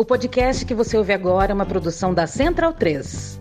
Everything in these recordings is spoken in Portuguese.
O podcast que você ouve agora é uma produção da Central 3.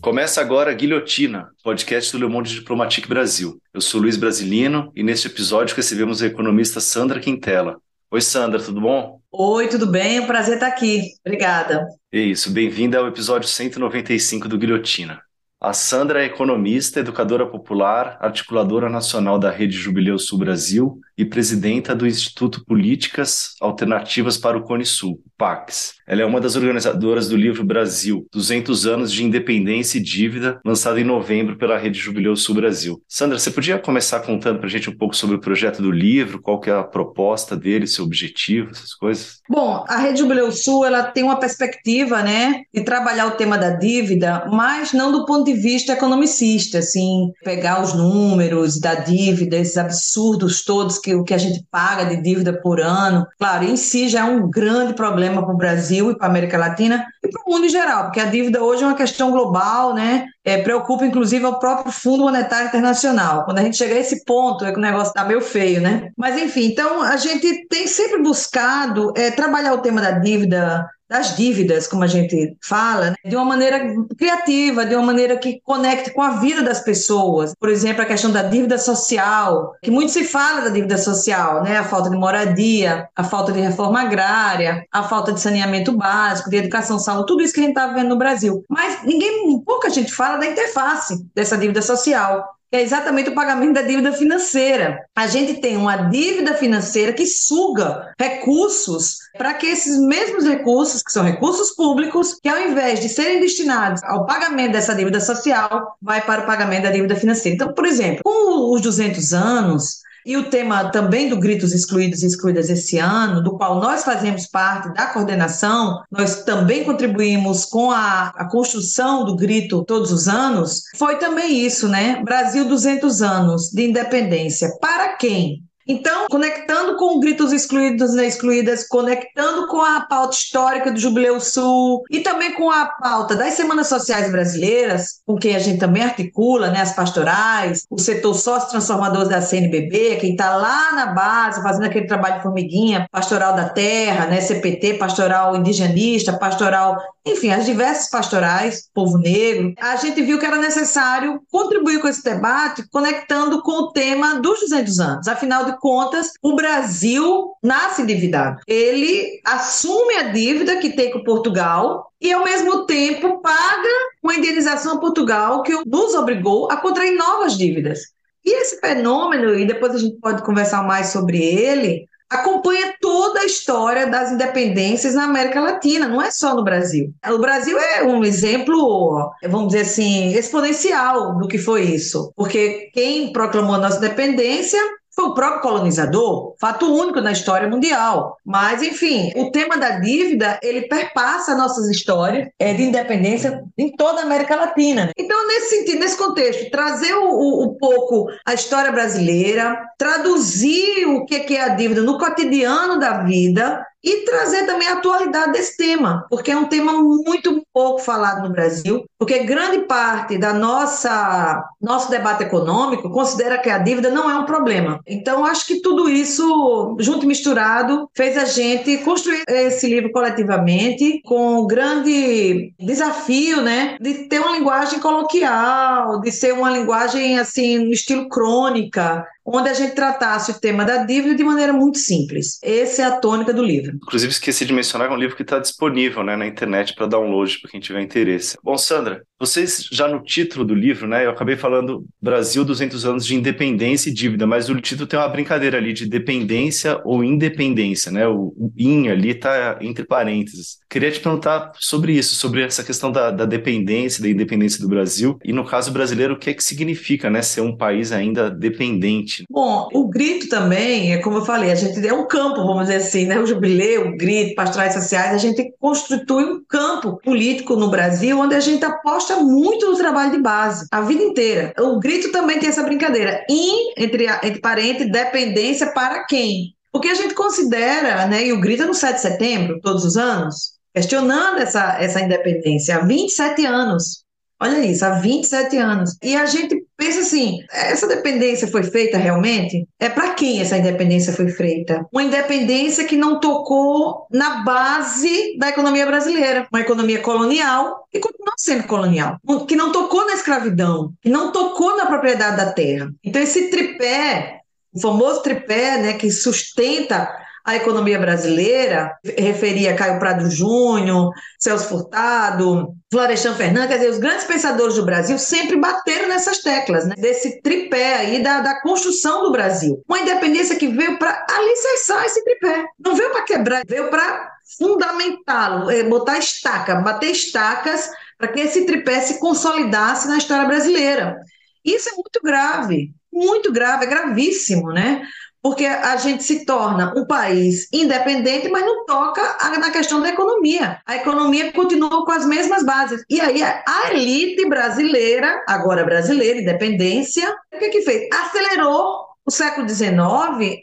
Começa agora a Guilhotina, podcast do Le Monde Diplomatique Brasil. Eu sou Luiz Brasilino e neste episódio recebemos a economista Sandra Quintela. Oi, Sandra, tudo bom? Oi, tudo bem? É um prazer estar aqui. Obrigada. É isso, bem-vinda ao episódio 195 do Guilhotina. A Sandra é economista, educadora popular, articuladora nacional da Rede Jubileu Sul Brasil e presidenta do Instituto Políticas Alternativas para o Cone Sul, PAX. Ela é uma das organizadoras do livro Brasil, 200 anos de independência e dívida, lançado em novembro pela Rede Jubileu Sul Brasil. Sandra, você podia começar contando para a gente um pouco sobre o projeto do livro, qual que é a proposta dele, seu objetivo, essas coisas? Bom, a Rede Jubileu Sul ela tem uma perspectiva, né, de trabalhar o tema da dívida, mas não do ponto de vista economicista, assim, pegar os números da dívida, esses absurdos todos que o que a gente paga de dívida por ano, claro, em si já é um grande problema para o Brasil e para a América Latina e para o mundo em geral, porque a dívida hoje é uma questão global, né? É, preocupa inclusive o próprio Fundo Monetário Internacional. Quando a gente chega a esse ponto, é que o negócio está meio feio, né? Mas enfim, então a gente tem sempre buscado é, trabalhar o tema da dívida das dívidas, como a gente fala, né, de uma maneira criativa, de uma maneira que conecte com a vida das pessoas. Por exemplo, a questão da dívida social, que muito se fala da dívida social, né? A falta de moradia, a falta de reforma agrária, a falta de saneamento básico, de educação, saúde, tudo isso que a gente está vivendo no Brasil. Mas ninguém, pouca gente fala da interface dessa dívida social é exatamente o pagamento da dívida financeira. A gente tem uma dívida financeira que suga recursos para que esses mesmos recursos, que são recursos públicos, que ao invés de serem destinados ao pagamento dessa dívida social, vai para o pagamento da dívida financeira. Então, por exemplo, com os 200 anos, e o tema também do Gritos Excluídos e Excluídas esse ano, do qual nós fazemos parte da coordenação, nós também contribuímos com a, a construção do Grito todos os anos, foi também isso, né? Brasil 200 anos de independência. Para quem? Então, conectando com gritos excluídos e excluídas, conectando com a pauta histórica do Jubileu Sul e também com a pauta das Semanas Sociais Brasileiras, com quem a gente também articula, né, as pastorais, o setor sócio-transformador da CNBB, quem está lá na base fazendo aquele trabalho de formiguinha, pastoral da terra, né, CPT, pastoral indigenista, pastoral, enfim, as diversas pastorais, povo negro, a gente viu que era necessário contribuir com esse debate, conectando com o tema dos 200 anos. Afinal de contas, o Brasil nasce endividado. Ele assume a dívida que tem com Portugal e, ao mesmo tempo, paga uma indenização a Portugal que nos obrigou a contrair novas dívidas. E esse fenômeno, e depois a gente pode conversar mais sobre ele, acompanha toda a história das independências na América Latina, não é só no Brasil. O Brasil é um exemplo, vamos dizer assim, exponencial do que foi isso, porque quem proclamou a nossa independência foi o próprio colonizador, fato único na história mundial. Mas, enfim, o tema da dívida, ele perpassa nossas histórias é, de independência em toda a América Latina. Então, nesse sentido, nesse contexto, trazer o, um pouco a história brasileira, traduzir o que é a dívida no cotidiano da vida, e trazer também a atualidade desse tema, porque é um tema muito pouco falado no Brasil, porque grande parte da nossa nosso debate econômico considera que a dívida não é um problema. Então acho que tudo isso junto e misturado fez a gente construir esse livro coletivamente com o grande desafio, né, de ter uma linguagem coloquial, de ser uma linguagem assim no estilo crônica, onde a gente tratasse o tema da dívida de maneira muito simples. Essa é a tônica do livro. Inclusive, esqueci de mencionar que é um livro que está disponível né, na internet para download, para quem tiver interesse. Bom, Sandra, vocês já no título do livro, né, eu acabei falando Brasil 200 anos de independência e dívida, mas o título tem uma brincadeira ali de dependência ou independência, né? O, o in ali está entre parênteses. Queria te perguntar sobre isso, sobre essa questão da, da dependência, da independência do Brasil e no caso brasileiro, o que é que significa, né, ser um país ainda dependente Bom, o grito também, é como eu falei, a gente é um campo, vamos dizer assim, né? O jubileu, o grito, pastorais sociais, a gente constitui um campo político no Brasil onde a gente aposta muito no trabalho de base, a vida inteira. O grito também tem essa brincadeira. In, entre, entre parênteses, dependência para quem? Porque a gente considera, né, e o grito é no 7 de setembro, todos os anos, questionando essa, essa independência há 27 anos. Olha isso, há 27 anos. E a gente pensa assim: essa dependência foi feita realmente? É para quem essa independência foi feita? Uma independência que não tocou na base da economia brasileira, uma economia colonial que continua sendo colonial, que não tocou na escravidão, que não tocou na propriedade da terra. Então esse tripé, o famoso tripé, né, que sustenta a economia brasileira, referia Caio Prado Júnior, Celso Furtado, Florestan Fernandes, quer dizer, os grandes pensadores do Brasil sempre bateram nessas teclas, né? desse tripé aí da, da construção do Brasil. Uma independência que veio para alicerçar esse tripé. Não veio para quebrar, veio para fundamentá-lo, é, botar estaca, bater estacas para que esse tripé se consolidasse na história brasileira. Isso é muito grave, muito grave, é gravíssimo, né? Porque a gente se torna um país independente, mas não toca na questão da economia. A economia continua com as mesmas bases. E aí a elite brasileira, agora brasileira, independência, o que, que fez? Acelerou o século XIX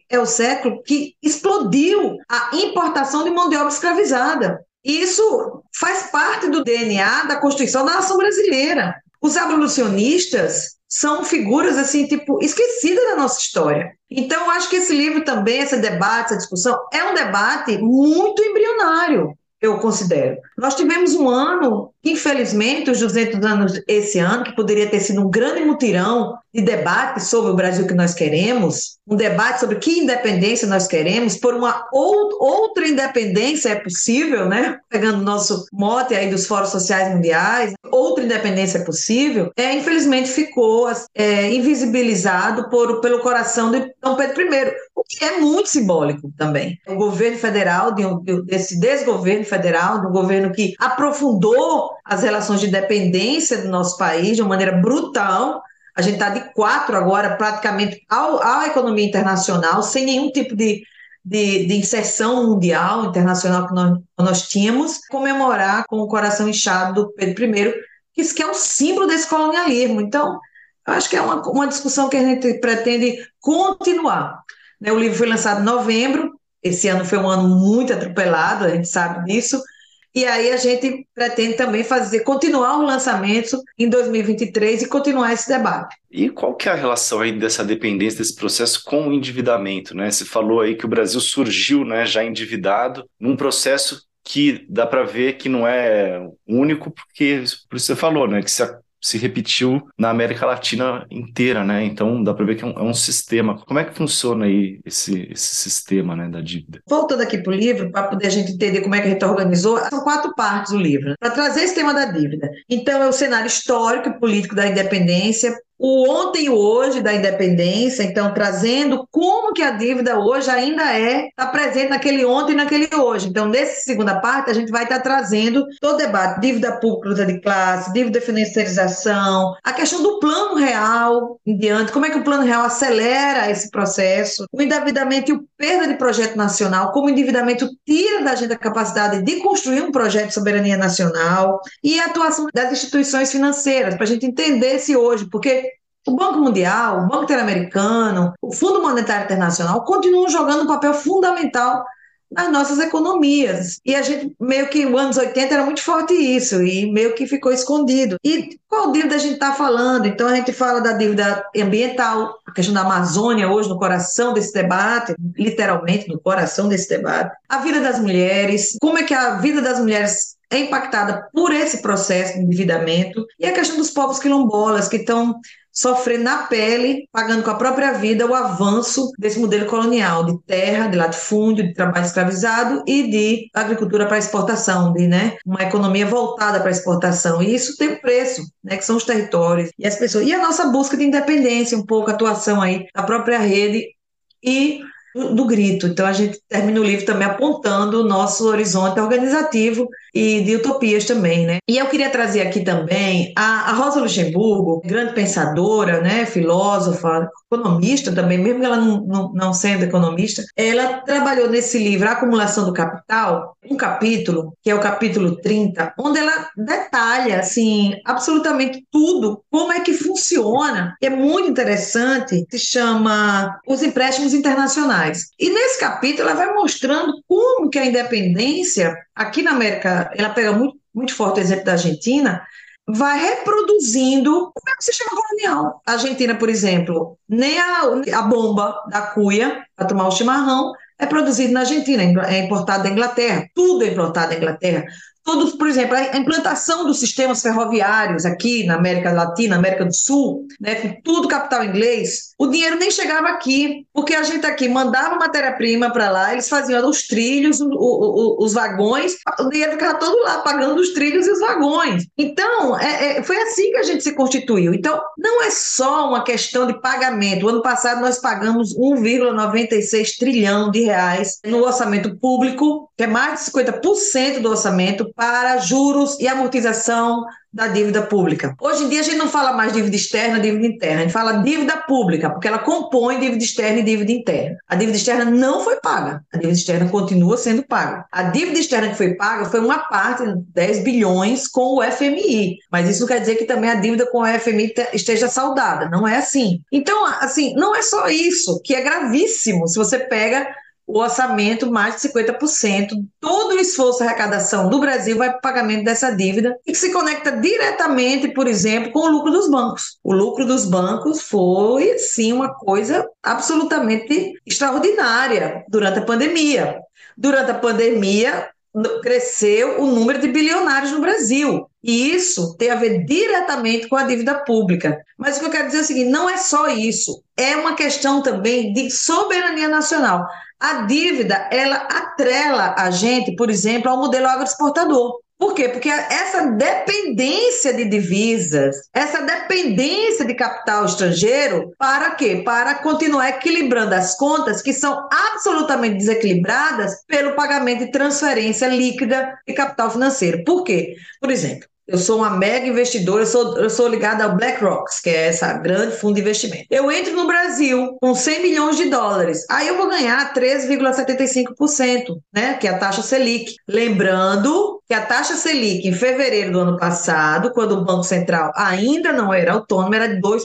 é o século que explodiu a importação de mão de obra escravizada. Isso faz parte do DNA da Constituição da nação brasileira. Os abolicionistas são figuras assim, tipo, esquecidas da nossa história. Então, eu acho que esse livro também, esse debate, essa discussão, é um debate muito embrionário eu considero. Nós tivemos um ano, infelizmente, os 200 anos esse ano, que poderia ter sido um grande mutirão de debate sobre o Brasil que nós queremos, um debate sobre que independência nós queremos, por uma ou, outra independência é possível, né? Pegando o nosso mote aí dos fóruns sociais mundiais, outra independência é possível, é, infelizmente ficou é, invisibilizado por, pelo coração de Dom Pedro I, o que é muito simbólico também. O governo federal, de, de, desse desgoverno federal, do governo que aprofundou as relações de dependência do nosso país de uma maneira brutal, a gente está de quatro agora, praticamente, ao, à economia internacional, sem nenhum tipo de, de, de, inserção mundial, internacional que nós, nós tínhamos, comemorar com o coração inchado do Pedro I, que isso que é um símbolo desse colonialismo. Então, acho que é uma, uma discussão que a gente pretende continuar. Né? O livro foi lançado em novembro, esse ano foi um ano muito atropelado, a gente sabe disso, e aí a gente pretende também fazer, continuar o lançamento em 2023 e continuar esse debate. E qual que é a relação aí dessa dependência desse processo com o endividamento, né? Você falou aí que o Brasil surgiu, né, já endividado, num processo que dá para ver que não é único, porque por isso você falou, né, que se se repetiu na América Latina inteira, né? Então dá para ver que é um, é um, sistema. Como é que funciona aí esse, esse sistema né, da dívida? Voltando aqui para o livro, para poder a gente entender como é que a gente organizou, são quatro partes do livro, né? para trazer esse tema da dívida. Então, é o cenário histórico e político da independência, o ontem e o hoje da independência, então trazendo como que a dívida hoje ainda é, está presente naquele ontem e naquele hoje. Então, nessa segunda parte, a gente vai estar tá trazendo todo o debate, dívida pública, luta de classe, dívida financiarização, a questão do plano real em diante, como é que o plano real acelera esse processo, o endividamento e o perda de projeto nacional, como o endividamento tira da gente a capacidade de construir um projeto de soberania nacional e a atuação das instituições financeiras, para a gente entender esse hoje, porque o Banco Mundial, o Banco Interamericano, o Fundo Monetário Internacional continuam jogando um papel fundamental nas nossas economias. E a gente, meio que, nos anos 80 era muito forte isso, e meio que ficou escondido. E qual dívida a gente está falando? Então, a gente fala da dívida ambiental, a questão da Amazônia, hoje no coração desse debate, literalmente no coração desse debate. A vida das mulheres, como é que a vida das mulheres é impactada por esse processo de endividamento, e a questão dos povos quilombolas, que estão sofrendo na pele, pagando com a própria vida o avanço desse modelo colonial de terra, de latifúndio, de trabalho escravizado e de agricultura para exportação, de né, uma economia voltada para exportação. E isso tem preço, né, que são os territórios e as pessoas. E a nossa busca de independência, um pouco a atuação aí da própria rede e do grito. Então, a gente termina o livro também apontando o nosso horizonte organizativo e de utopias também, né? E eu queria trazer aqui também a, a Rosa Luxemburgo, grande pensadora, né, filósofa, economista também, mesmo ela não, não, não sendo economista, ela trabalhou nesse livro, A Acumulação do Capital, um capítulo, que é o capítulo 30, onde ela detalha, assim, absolutamente tudo, como é que funciona. É muito interessante, se chama Os Empréstimos Internacionais. E nesse capítulo ela vai mostrando como que a independência aqui na América, ela pega muito, muito forte o exemplo da Argentina, vai reproduzindo o mesmo sistema colonial. A Argentina, por exemplo, nem a, a bomba da cuia para tomar o chimarrão é produzido na Argentina, é importado da Inglaterra, tudo é importado da Inglaterra todos, por exemplo, a implantação dos sistemas ferroviários aqui na América Latina, América do Sul, né, tudo capital inglês, o dinheiro nem chegava aqui, porque a gente aqui mandava matéria-prima para lá, eles faziam os trilhos, o, o, os vagões, o dinheiro ficava todo lá pagando os trilhos e os vagões. Então, é, é, foi assim que a gente se constituiu. Então, não é só uma questão de pagamento. O ano passado nós pagamos 1,96 trilhão de reais no orçamento público, que é mais de 50% do orçamento para juros e amortização da dívida pública. Hoje em dia a gente não fala mais dívida externa, dívida interna, a gente fala dívida pública, porque ela compõe dívida externa e dívida interna. A dívida externa não foi paga, a dívida externa continua sendo paga. A dívida externa que foi paga foi uma parte, 10 bilhões, com o FMI, mas isso não quer dizer que também a dívida com o FMI esteja saudada, não é assim. Então, assim, não é só isso, que é gravíssimo se você pega o orçamento, mais de 50%, todo o esforço de arrecadação do Brasil vai para o pagamento dessa dívida e que se conecta diretamente, por exemplo, com o lucro dos bancos. O lucro dos bancos foi, sim, uma coisa absolutamente extraordinária durante a pandemia. Durante a pandemia, cresceu o número de bilionários no Brasil. E isso tem a ver diretamente com a dívida pública. Mas o que eu quero dizer é o seguinte: não é só isso, é uma questão também de soberania nacional. A dívida, ela atrela a gente, por exemplo, ao modelo agroexportador. Por quê? Porque essa dependência de divisas, essa dependência de capital estrangeiro, para quê? Para continuar equilibrando as contas que são absolutamente desequilibradas pelo pagamento de transferência líquida de capital financeiro. Por quê? Por exemplo, eu sou uma mega investidora, eu sou, eu sou ligada ao BlackRock, que é essa grande fundo de investimento. Eu entro no Brasil com 100 milhões de dólares, aí eu vou ganhar 13,75%, né, que é a taxa Selic. Lembrando que a taxa Selic em fevereiro do ano passado, quando o Banco Central ainda não era autônomo, era de 2%.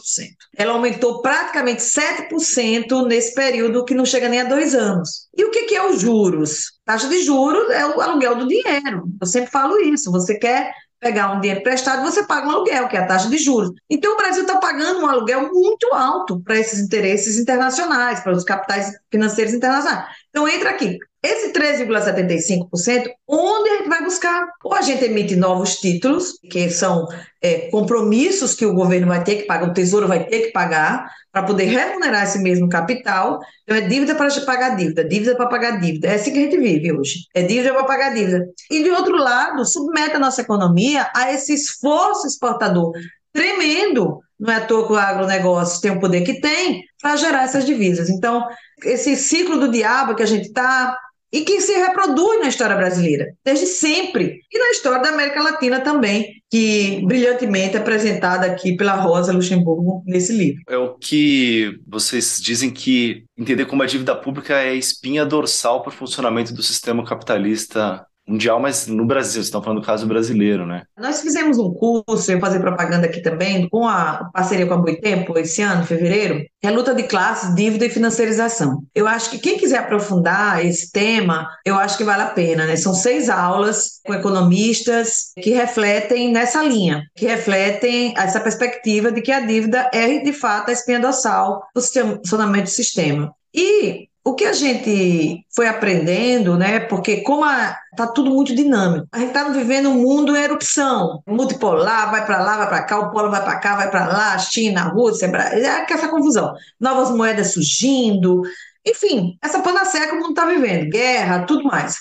Ela aumentou praticamente 7% nesse período que não chega nem a dois anos. E o que, que é os juros? Taxa de juros é o aluguel do dinheiro. Eu sempre falo isso. Você quer pegar um dinheiro emprestado, você paga um aluguel, que é a taxa de juros. Então, o Brasil está pagando um aluguel muito alto para esses interesses internacionais, para os capitais financeiros internacionais. Então, entra aqui. Esse 13,75%, onde a gente vai buscar? Ou a gente emite novos títulos, que são é, compromissos que o governo vai ter que pagar, o Tesouro vai ter que pagar, para poder remunerar esse mesmo capital. Então, é dívida para pagar dívida, dívida para pagar dívida. É assim que a gente vive hoje. É dívida para pagar dívida. E, de outro lado, submete a nossa economia a esse esforço exportador tremendo. Não é à toa que o agronegócio tem o poder que tem para gerar essas divisas. Então, esse ciclo do diabo que a gente está e que se reproduz na história brasileira, desde sempre, e na história da América Latina também, que brilhantemente é apresentada aqui pela Rosa Luxemburgo nesse livro. É o que vocês dizem que entender como a dívida pública é a espinha dorsal para o funcionamento do sistema capitalista mundial, mas no Brasil, vocês estão falando do caso brasileiro, né? Nós fizemos um curso, eu fazer propaganda aqui também, com a parceria com a Boitempo, esse ano, fevereiro, que é luta de classes, dívida e financiarização. Eu acho que quem quiser aprofundar esse tema, eu acho que vale a pena, né? São seis aulas com economistas que refletem nessa linha, que refletem essa perspectiva de que a dívida é, de fato, a espinha dorsal do funcionamento do sistema. E o que a gente foi aprendendo, né? Porque como está tudo muito dinâmico, a gente está vivendo um mundo em erupção, multipolar, vai para lá, vai para cá, o polo vai para cá, vai para lá, China, Rússia, Brasil, é essa confusão, novas moedas surgindo, enfim, essa panaceia que o mundo está vivendo, guerra, tudo mais,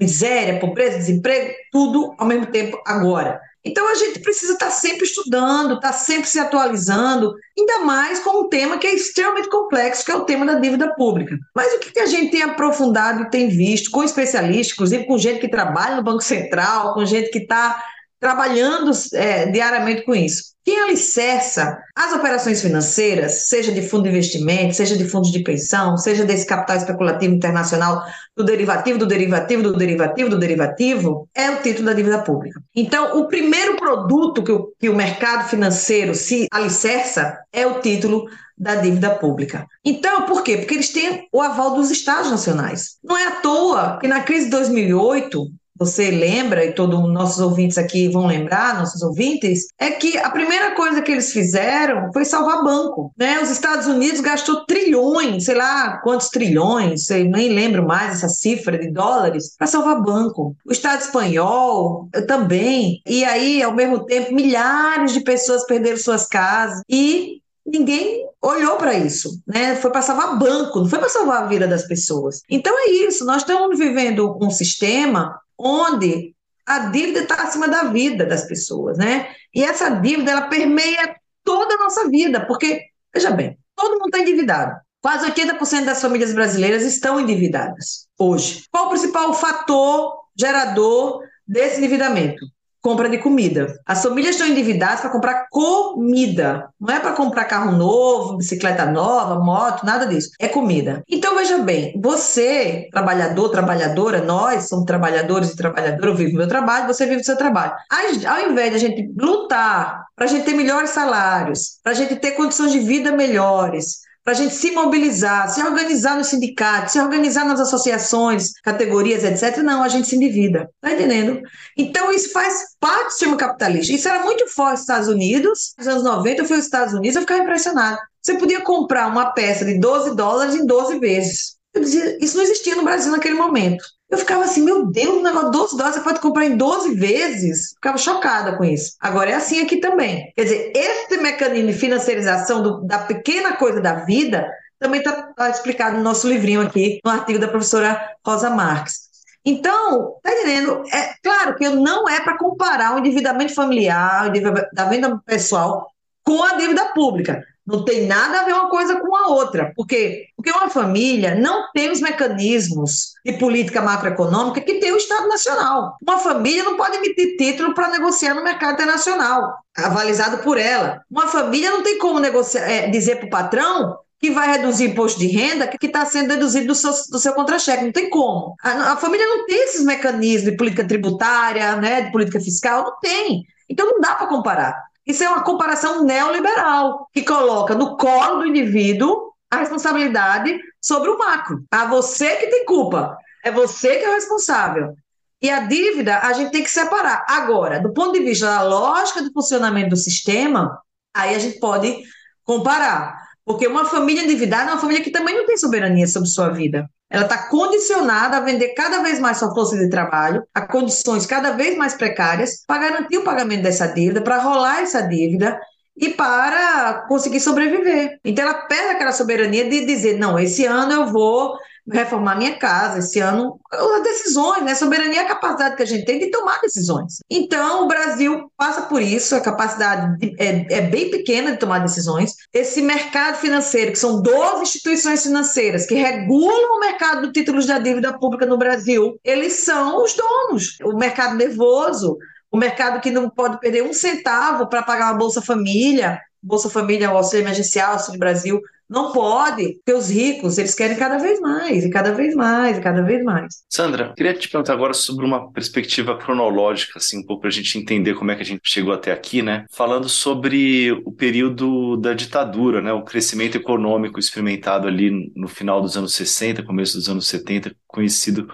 miséria, pobreza, desemprego, tudo ao mesmo tempo agora. Então a gente precisa estar sempre estudando, estar sempre se atualizando, ainda mais com um tema que é extremamente complexo, que é o tema da dívida pública. Mas o que a gente tem aprofundado e tem visto com especialistas, inclusive com gente que trabalha no Banco Central, com gente que está trabalhando é, diariamente com isso. Quem alicerça as operações financeiras, seja de fundo de investimento, seja de fundos de pensão, seja desse capital especulativo internacional, do derivativo, do derivativo, do derivativo, do derivativo, é o título da dívida pública. Então, o primeiro produto que o, que o mercado financeiro se alicerça é o título da dívida pública. Então, por quê? Porque eles têm o aval dos estados nacionais. Não é à toa que na crise de 2008, você lembra, e todos os nossos ouvintes aqui vão lembrar, nossos ouvintes, é que a primeira coisa que eles fizeram foi salvar banco. Né? Os Estados Unidos gastou trilhões, sei lá quantos trilhões, eu nem lembro mais essa cifra de dólares, para salvar banco. O Estado espanhol também. E aí, ao mesmo tempo, milhares de pessoas perderam suas casas. E ninguém olhou para isso, né? Foi para salvar banco, não foi para salvar a vida das pessoas. Então é isso, nós estamos vivendo um sistema onde a dívida está acima da vida das pessoas, né? E essa dívida ela permeia toda a nossa vida, porque veja bem, todo mundo está endividado. Quase 80% das famílias brasileiras estão endividadas hoje. Qual o principal fator gerador desse endividamento? Compra de comida. As famílias estão endividadas para comprar comida. Não é para comprar carro novo, bicicleta nova, moto, nada disso. É comida. Então, veja bem, você, trabalhador, trabalhadora, nós somos trabalhadores e trabalhadoras, eu vivo meu trabalho, você vive o seu trabalho. Ao invés de a gente lutar para a gente ter melhores salários, para a gente ter condições de vida melhores, para a gente se mobilizar, se organizar nos sindicatos, se organizar nas associações, categorias, etc. Não, a gente se endivida. Tá entendendo? Então, isso faz parte do sistema capitalista. Isso era muito forte nos Estados Unidos. Nos anos 90, eu fui aos Estados Unidos, eu ficava impressionado. Você podia comprar uma peça de 12 dólares em 12 vezes. Eu dizia, isso não existia no Brasil naquele momento. Eu ficava assim, meu Deus, um negócio 12 dólares você pode comprar em 12 vezes. Ficava chocada com isso. Agora é assim aqui também. Quer dizer, esse mecanismo de financiarização do, da pequena coisa da vida também está tá explicado no nosso livrinho aqui, no artigo da professora Rosa Marques. Então, tá entendendo? É claro que não é para comparar o endividamento familiar, o endividamento pessoal com a dívida pública. Não tem nada a ver uma coisa com a outra. Por quê? Porque uma família não tem os mecanismos de política macroeconômica que tem o Estado Nacional. Uma família não pode emitir título para negociar no mercado internacional, avalizado por ela. Uma família não tem como negociar, é, dizer para o patrão que vai reduzir imposto de renda que está sendo deduzido do seu, do seu contra-cheque. Não tem como. A, a, família não tem esses mecanismos de política tributária, né, de política fiscal, não tem. Então não dá para comparar. Isso é uma comparação neoliberal, que coloca no colo do indivíduo a responsabilidade sobre o macro. A você que tem culpa, é você que é o responsável. E a dívida a gente tem que separar. Agora, do ponto de vista da lógica do funcionamento do sistema, aí a gente pode comparar. Porque uma família endividada é uma família que também não tem soberania sobre sua vida. Ela está condicionada a vender cada vez mais sua força de trabalho, a condições cada vez mais precárias, para garantir o pagamento dessa dívida, para rolar essa dívida e para conseguir sobreviver. Então, ela perde aquela soberania de dizer: não, esse ano eu vou reformar minha casa esse ano. As decisões, né? Soberania é a capacidade que a gente tem de tomar decisões. Então, o Brasil passa por isso, a capacidade de, é, é, bem pequena de tomar decisões. Esse mercado financeiro, que são 12 instituições financeiras que regulam o mercado de títulos da dívida pública no Brasil, eles são os donos. O mercado nervoso, o mercado que não pode perder um centavo para pagar uma Bolsa Família, Bolsa Família, o Auxílio Emergencial, Auxílio Brasil, não pode, porque os ricos, eles querem cada vez mais, e cada vez mais, e cada vez mais. Sandra, queria te perguntar agora sobre uma perspectiva cronológica, assim, um pouco para a gente entender como é que a gente chegou até aqui, né? Falando sobre o período da ditadura, né? O crescimento econômico experimentado ali no final dos anos 60, começo dos anos 70, conhecido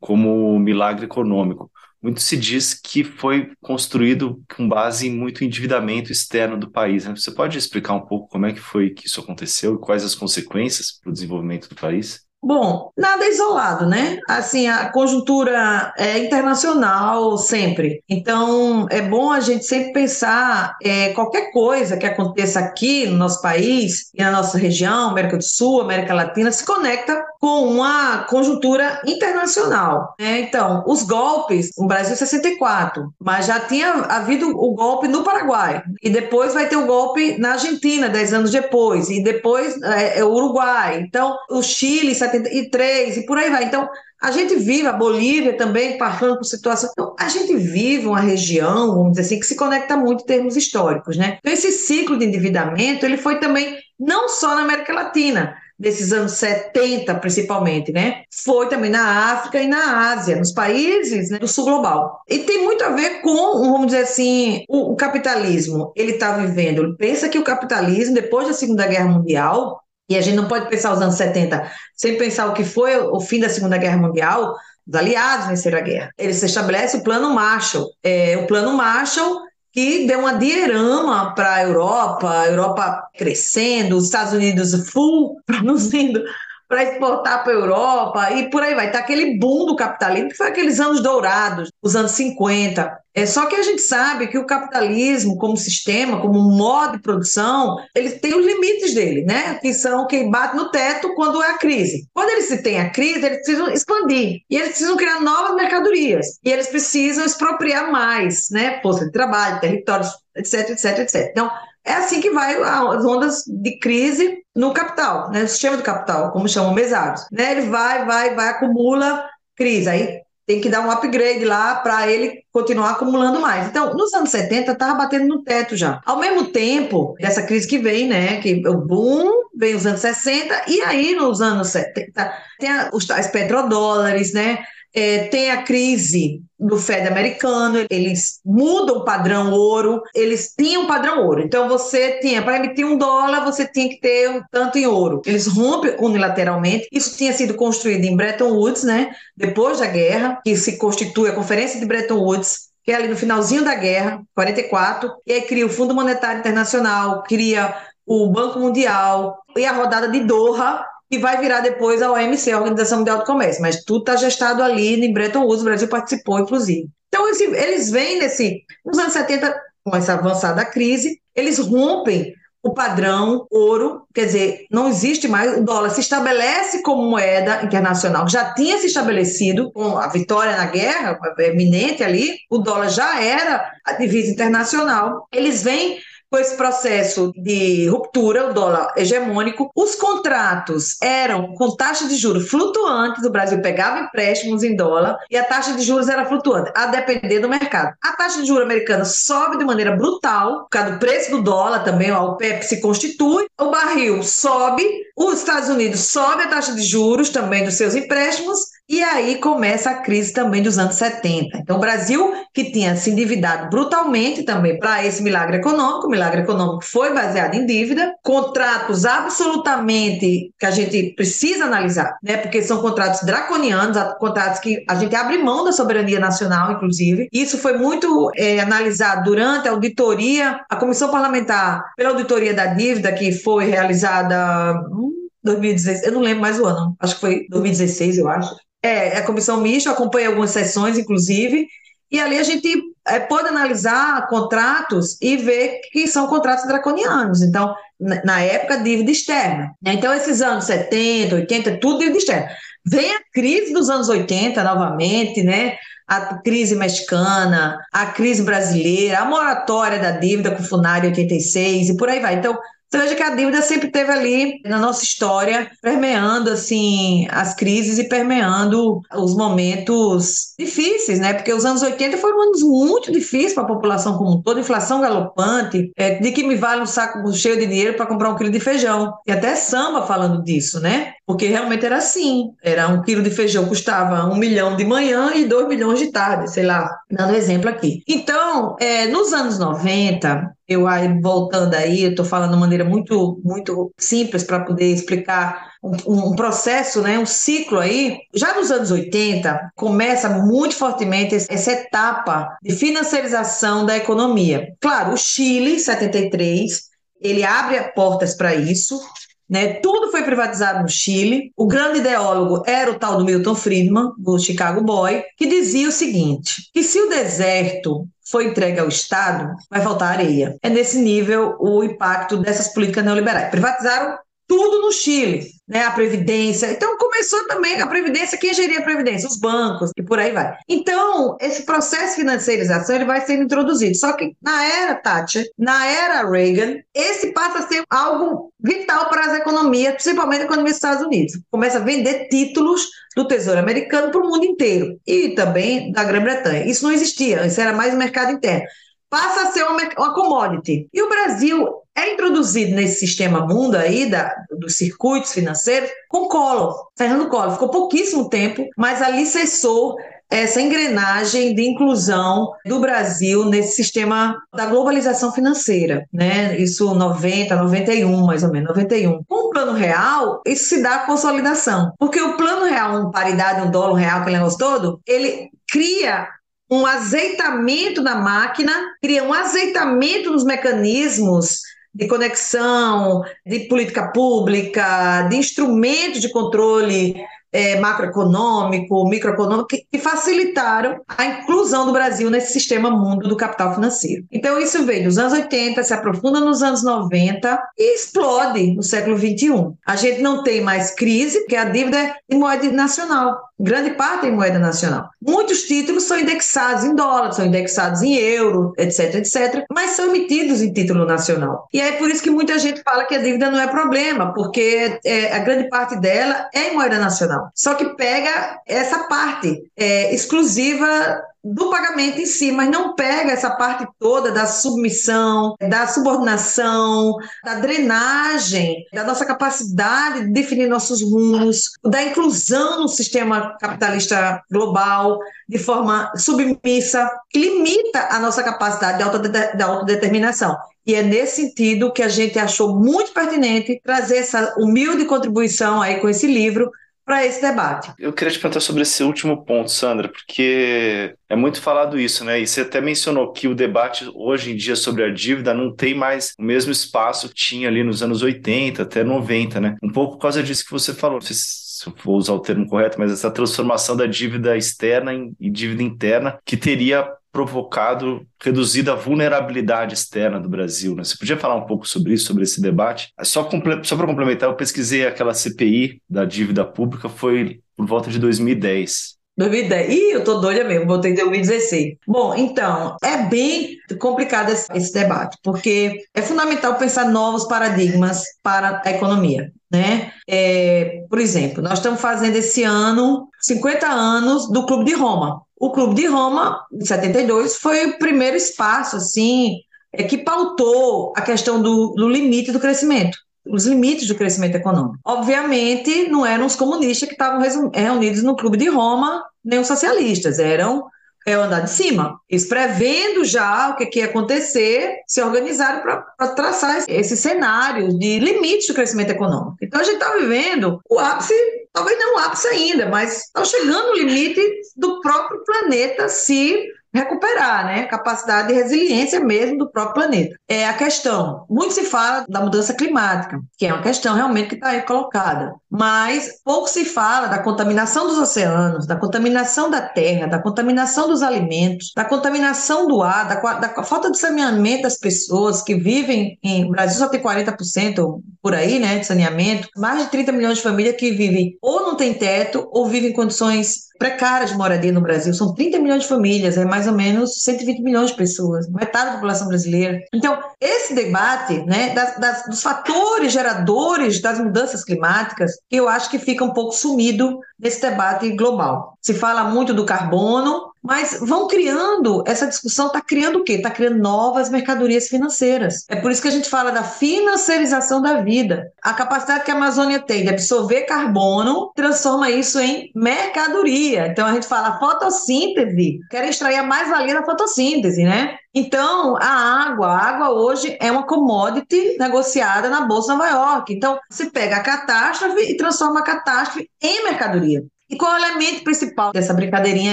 como milagre econômico muito se diz que foi construído com base em muito endividamento externo do país. Né? Você pode explicar um pouco como é que foi que isso aconteceu e quais as consequências para o desenvolvimento do país? Bom, nada isolado, né? Assim, a conjuntura é internacional sempre. Então, é bom a gente sempre pensar é, qualquer coisa que aconteça aqui no nosso país e na nossa região, América do Sul, América Latina, se conecta com uma conjuntura internacional. Né? Então, os golpes, no Brasil 64, mas já tinha havido o golpe no Paraguai, e depois vai ter o golpe na Argentina, dez anos depois, e depois é, é o Uruguai. Então, o Chile, 73 e por aí vai. Então, a gente vive, a Bolívia também passando por situação. Então, a gente vive uma região, vamos dizer assim, que se conecta muito em termos históricos, né? Então, esse ciclo de endividamento, ele foi também não só na América Latina, desses anos 70, principalmente, né? Foi também na África e na Ásia, nos países né, do sul global. E tem muito a ver com, vamos dizer assim, o, o capitalismo. Ele está vivendo. Pensa que o capitalismo, depois da Segunda Guerra Mundial, e a gente não pode pensar os anos 70 sem pensar o que foi o fim da Segunda Guerra Mundial, os aliados venceram a guerra. Ele se estabelece o Plano Marshall. É, o Plano Marshall que deu uma diorama para a Europa, a Europa crescendo, os Estados Unidos full produzindo para exportar para a Europa e por aí vai. Tá aquele boom do capitalismo, que foi aqueles anos dourados, os anos 50. É só que a gente sabe que o capitalismo, como sistema, como modo de produção, ele tem os limites dele, né? Que são que bate no teto quando é a crise. Quando eles têm a crise, eles precisam expandir e eles precisam criar novas mercadorias e eles precisam expropriar mais, né? Força de trabalho, territórios, etc, etc, etc. Então, é assim que vai as ondas de crise no capital, né? no sistema do capital, como chamam mesados. Né? Ele vai, vai, vai, acumula crise. Aí tem que dar um upgrade lá para ele continuar acumulando mais. Então, nos anos 70, estava batendo no teto já. Ao mesmo tempo, dessa crise que vem, né? Que o boom vem os anos 60, e aí nos anos 70 tem os tais petrodólares, né? É, tem a crise do Fed americano, eles mudam o padrão ouro, eles tinham um padrão ouro. Então você tinha, para emitir um dólar, você tinha que ter um tanto em ouro. Eles rompem unilateralmente. Isso tinha sido construído em Bretton Woods, né? Depois da guerra, que se constitui a Conferência de Bretton Woods, que é ali no finalzinho da guerra, 44, e aí cria o Fundo Monetário Internacional, cria o Banco Mundial e a rodada de Doha, que vai virar depois a OMC, a Organização Mundial do Comércio, mas tudo está gestado ali em Bretton Woods, o Brasil participou, inclusive. Então, eles vêm nesse, nos anos 70, com essa avançada crise, eles rompem o padrão ouro, quer dizer, não existe mais, o dólar se estabelece como moeda internacional, já tinha se estabelecido com a vitória na guerra, eminente ali, o dólar já era a divisa internacional. Eles vêm com esse processo de ruptura, o dólar hegemônico, os contratos eram com taxa de juros flutuantes, o Brasil pegava empréstimos em dólar e a taxa de juros era flutuante, a depender do mercado. A taxa de juros americana sobe de maneira brutal, por causa do preço do dólar também, o PEP se constitui, o barril sobe, os Estados Unidos sobe a taxa de juros também dos seus empréstimos, e aí começa a crise também dos anos 70. Então, o Brasil, que tinha se endividado brutalmente também para esse milagre econômico, o milagre econômico foi baseado em dívida, contratos absolutamente que a gente precisa analisar, né? Porque são contratos draconianos, contratos que a gente abre mão da soberania nacional, inclusive. Isso foi muito é, analisado durante a auditoria, a comissão parlamentar, pela auditoria da dívida, que foi realizada. Hum, 2016, eu não lembro mais o ano, acho que foi 2016, eu acho. É, a comissão mista, eu acompanhei algumas sessões, inclusive, e ali a gente é, pode analisar contratos e ver que são contratos draconianos. Então, na época, dívida externa. Né? Então, esses anos 70, 80, tudo dívida externa. Vem a crise dos anos 80 novamente, né? A crise mexicana, a crise brasileira, a moratória da dívida com o Funari 86 e por aí vai. Então, você veja que a dívida sempre teve ali na nossa história, permeando assim as crises e permeando os momentos difíceis, né? Porque os anos 80 foram anos muito difíceis para a população como um todo, inflação galopante, é, de que me vale um saco cheio de dinheiro para comprar um quilo de feijão. E até samba falando disso, né? Porque realmente era assim. Era um quilo de feijão custava um milhão de manhã e dois milhões de tarde, sei lá, dando exemplo aqui. Então, é, nos anos 90, eu aí voltando aí, eu estou falando de maneira muito, muito simples para poder explicar um, um, processo, né, um ciclo aí. Já nos anos 80, começa muito fortemente essa etapa de financiarização da economia. Claro, o Chile, 73, ele abre portas para isso. Né? Tudo foi privatizado no Chile. O grande ideólogo era o tal do Milton Friedman, do Chicago Boy, que dizia o seguinte: que se o deserto foi entregue ao Estado, vai faltar areia. É nesse nível o impacto dessas políticas neoliberais. Privatizaram tudo no Chile, né? A previdência. Então começou também a previdência, quem geria a previdência? Os bancos e por aí vai. Então, esse processo de financiarização ele vai sendo introduzido. Só que na era Thatcher, na era Reagan, esse passa a ser algo vital para as economias, principalmente a economia dos Estados Unidos. Começa a vender títulos do Tesouro Americano para o mundo inteiro e também da Grã-Bretanha. Isso não existia, isso era mais o mercado interno passa a ser uma, uma commodity. E o Brasil é introduzido nesse sistema mundo aí da, dos circuitos financeiros com Collor, Fernando Collor. Ficou pouquíssimo tempo, mas ali cessou essa engrenagem de inclusão do Brasil nesse sistema da globalização financeira, né? Isso 90, 91, mais ou menos, 91. Com o plano real, isso se dá a consolidação. Porque o plano real, um paridade, um dólar real, aquele negócio todo, ele cria um azeitamento na máquina, cria um azeitamento nos mecanismos de conexão, de política pública, de instrumentos de controle é, macroeconômico, microeconômico, que, que, facilitaram a inclusão do Brasil nesse sistema mundo do capital financeiro. Então, isso veio nos anos 80, se aprofunda nos anos 90 e explode no século 21. A gente não tem mais crise, porque a dívida é em moeda nacional grande parte em moeda nacional. Muitos títulos são indexados em dólar, são indexados em euro, etc, etc, mas são emitidos em título nacional. E é por isso que muita gente fala que a dívida não é problema, porque é, a grande parte dela é em moeda nacional. Só que pega essa parte é, exclusiva do pagamento em si, mas não pega essa parte toda da submissão, da subordinação, da drenagem, da nossa capacidade de definir nossos rumos, da inclusão no sistema capitalista global de forma submissa, que limita a nossa capacidade de autodeterminação. E é nesse sentido que a gente achou muito pertinente trazer essa humilde contribuição aí com esse livro para esse debate. Eu queria te perguntar sobre esse último ponto, Sandra, porque é muito falado isso, né? E você até mencionou que o debate hoje em dia sobre a dívida não tem mais o mesmo espaço que tinha ali nos anos 80 até 90, né? Um pouco por causa disso que você falou. Se eu vou usar o termo correto, mas essa transformação da dívida externa em, em dívida interna que teria provocado, reduzido a vulnerabilidade externa do Brasil. Né? Você podia falar um pouco sobre isso, sobre esse debate? Só, só para complementar, eu pesquisei aquela CPI da dívida pública, foi por volta de 2010. 2010. Ih, eu tô doida mesmo, botei 2016. Bom, então, é bem complicado esse, esse, debate, porque é fundamental pensar novos paradigmas para a economia, né? É, por exemplo, nós estamos fazendo esse ano 50 anos do Clube de Roma. O Clube de Roma, em 72, foi o primeiro espaço, assim, é, que pautou a questão do, do limite do crescimento os limites do crescimento econômico. Obviamente, não eram os comunistas que estavam reunidos no Clube de Roma, nem os socialistas, eram é o andar de cima. Eles prevendo já o que, que ia acontecer, se organizaram para traçar esse cenário de limites do crescimento econômico. Então a gente está vivendo o ápice, talvez não o ápice ainda, mas está chegando o limite do próprio planeta se recuperar, né? Capacidade de resiliência mesmo do próprio planeta. É a questão. Muito se fala da mudança climática, que é uma questão realmente que está aí colocada. Mas pouco se fala da contaminação dos oceanos, da contaminação da terra, da contaminação dos alimentos, da contaminação do ar, da, da falta de saneamento das pessoas que vivem em. O Brasil só tem 40% por aí, né? De saneamento. Mais de 30 milhões de famílias que vivem ou não tem teto ou vivem em condições precária de moradia no Brasil. São 30 milhões de famílias, é mais ou menos 120 milhões de pessoas, metade da população brasileira. Então, esse debate né, das, das, dos fatores geradores das mudanças climáticas, eu acho que fica um pouco sumido nesse debate global. Se fala muito do carbono, mas vão criando, essa discussão está criando o quê? Está criando novas mercadorias financeiras. É por isso que a gente fala da financiarização da vida. A capacidade que a Amazônia tem de absorver carbono transforma isso em mercadoria. Então a gente fala fotossíntese, quer extrair a mais-valia da fotossíntese, né? Então, a água, a água hoje é uma commodity negociada na Bolsa de Nova York. Então, se pega a catástrofe e transforma a catástrofe em mercadoria. E qual é o elemento principal dessa brincadeirinha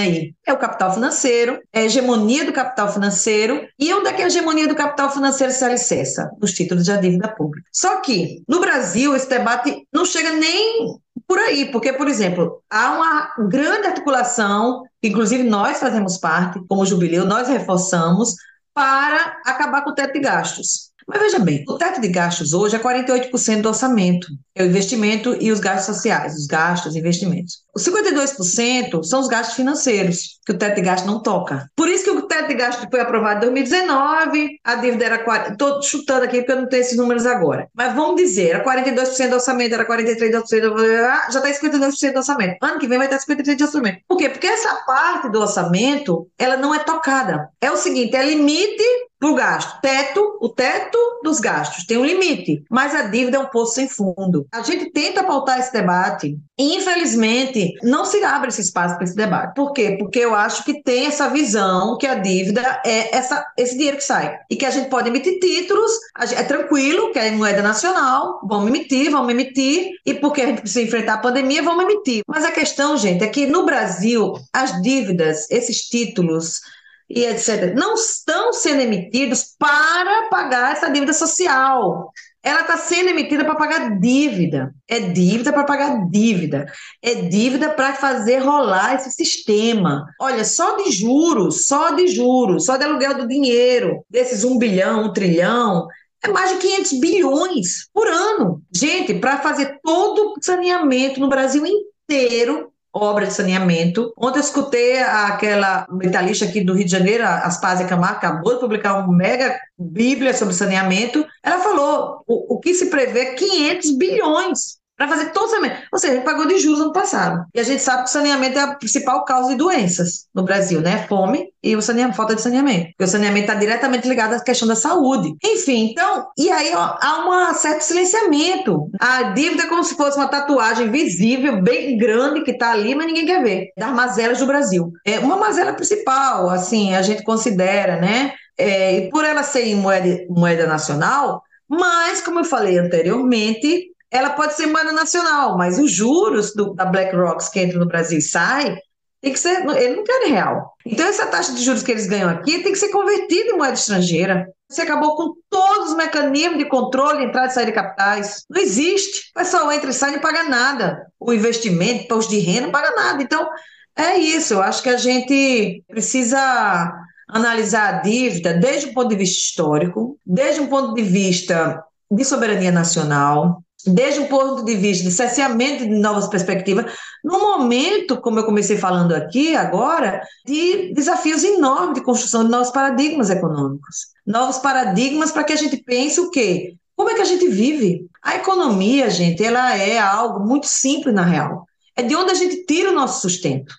aí? É o capital financeiro, é a hegemonia do capital financeiro. E onde é que a hegemonia do capital financeiro se alicerça? Nos títulos de dívida pública. Só que, no Brasil, esse debate não chega nem por aí, porque, por exemplo, há uma grande articulação, inclusive nós fazemos parte, como Jubileu, nós reforçamos, para acabar com o teto de gastos. Mas veja bem, o teto de gastos hoje é 48% do orçamento, é o investimento e os gastos sociais, os gastos e investimentos. Os 52% são os gastos financeiros, que o teto de gastos não toca. Por isso que o teto de gastos foi aprovado em 2019, a dívida era. Estou chutando aqui porque eu não tenho esses números agora. Mas vamos dizer, era 42% do orçamento, era 43%, já está em 52% do orçamento. Ano que vem vai estar 53% de orçamento. Por quê? Porque essa parte do orçamento, ela não é tocada. É o seguinte, é limite para o gasto. Teto, o teto dos gastos tem um limite, mas a dívida é um poço sem fundo. A gente tenta pautar esse debate e, infelizmente, não se abre esse espaço para esse debate. Por quê? Porque eu acho que tem essa visão que a dívida é essa, esse dinheiro que sai e que a gente pode emitir títulos, é tranquilo, que é moeda nacional, vamos emitir, vamos emitir, e porque a gente precisa enfrentar a pandemia, vamos emitir. Mas a questão, gente, é que no Brasil, as dívidas, esses títulos, e etc., não estão sendo emitidos para pagar essa dívida social. Ela está sendo emitida para pagar dívida. É dívida para pagar dívida. É dívida para fazer rolar esse sistema. Olha, só de juros, só de juros, só de aluguel do dinheiro, desses um bilhão, um trilhão, é mais de 500 bilhões por ano. Gente, para fazer todo o saneamento no Brasil inteiro, obra de saneamento. Ontem eu escutei aquela metalista aqui do Rio de Janeiro, a Aspásia Camargo, acabou de publicar uma mega bíblia sobre saneamento. Ela falou o, o que se prevê 500 bilhões para fazer todo o saneamento. Ou seja, pagou de juros ano passado. E a gente sabe que o saneamento é a principal causa de doenças no Brasil, né? Fome e o saneamento, falta de saneamento. Porque o saneamento está diretamente ligado à questão da saúde. Enfim, então, e aí ó, há um certo silenciamento. A dívida é como se fosse uma tatuagem visível, bem grande, que está ali, mas ninguém quer ver. Das mazelas do Brasil. É uma mazela principal, assim, a gente considera, né? É, por ela ser moeda, moeda nacional, mas, como eu falei anteriormente, ela pode ser moeda nacional, mas os juros do, da BlackRock que entra no Brasil e sai, tem que ser, ele não quer real. Então, essa taxa de juros que eles ganham aqui tem que ser convertida em moeda estrangeira. Você acabou com todos os mecanismos de controle entrada e saída de capitais. Não existe. O pessoal entra e sai e não paga nada. O investimento, imposto de renda, não paga nada. Então, é isso. Eu acho que a gente precisa analisar a dívida desde o ponto de vista histórico, desde um ponto de vista de soberania nacional, desde um ponto de vista de cerceamento de novas perspectivas, no momento, como eu comecei falando aqui agora, de desafios enormes de construção de novos paradigmas econômicos. Novos paradigmas para que a gente pense o quê? Como é que a gente vive? A economia, gente, ela é algo muito simples na real. É de onde a gente tira o nosso sustento.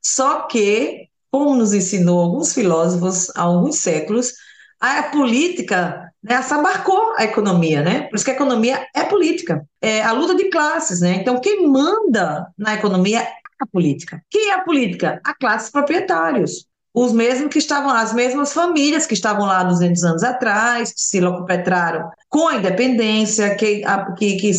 Só que, como nos ensinou alguns filósofos há alguns séculos, a política né, assabarcou a economia, né? Por isso que a economia é política, é a luta de classes, né? Então, quem manda na economia é a política. Quem é a política? A classes proprietários. Os mesmos que estavam lá, as mesmas famílias que estavam lá 200 anos atrás, que se locopetraram com a independência, que, a, que, que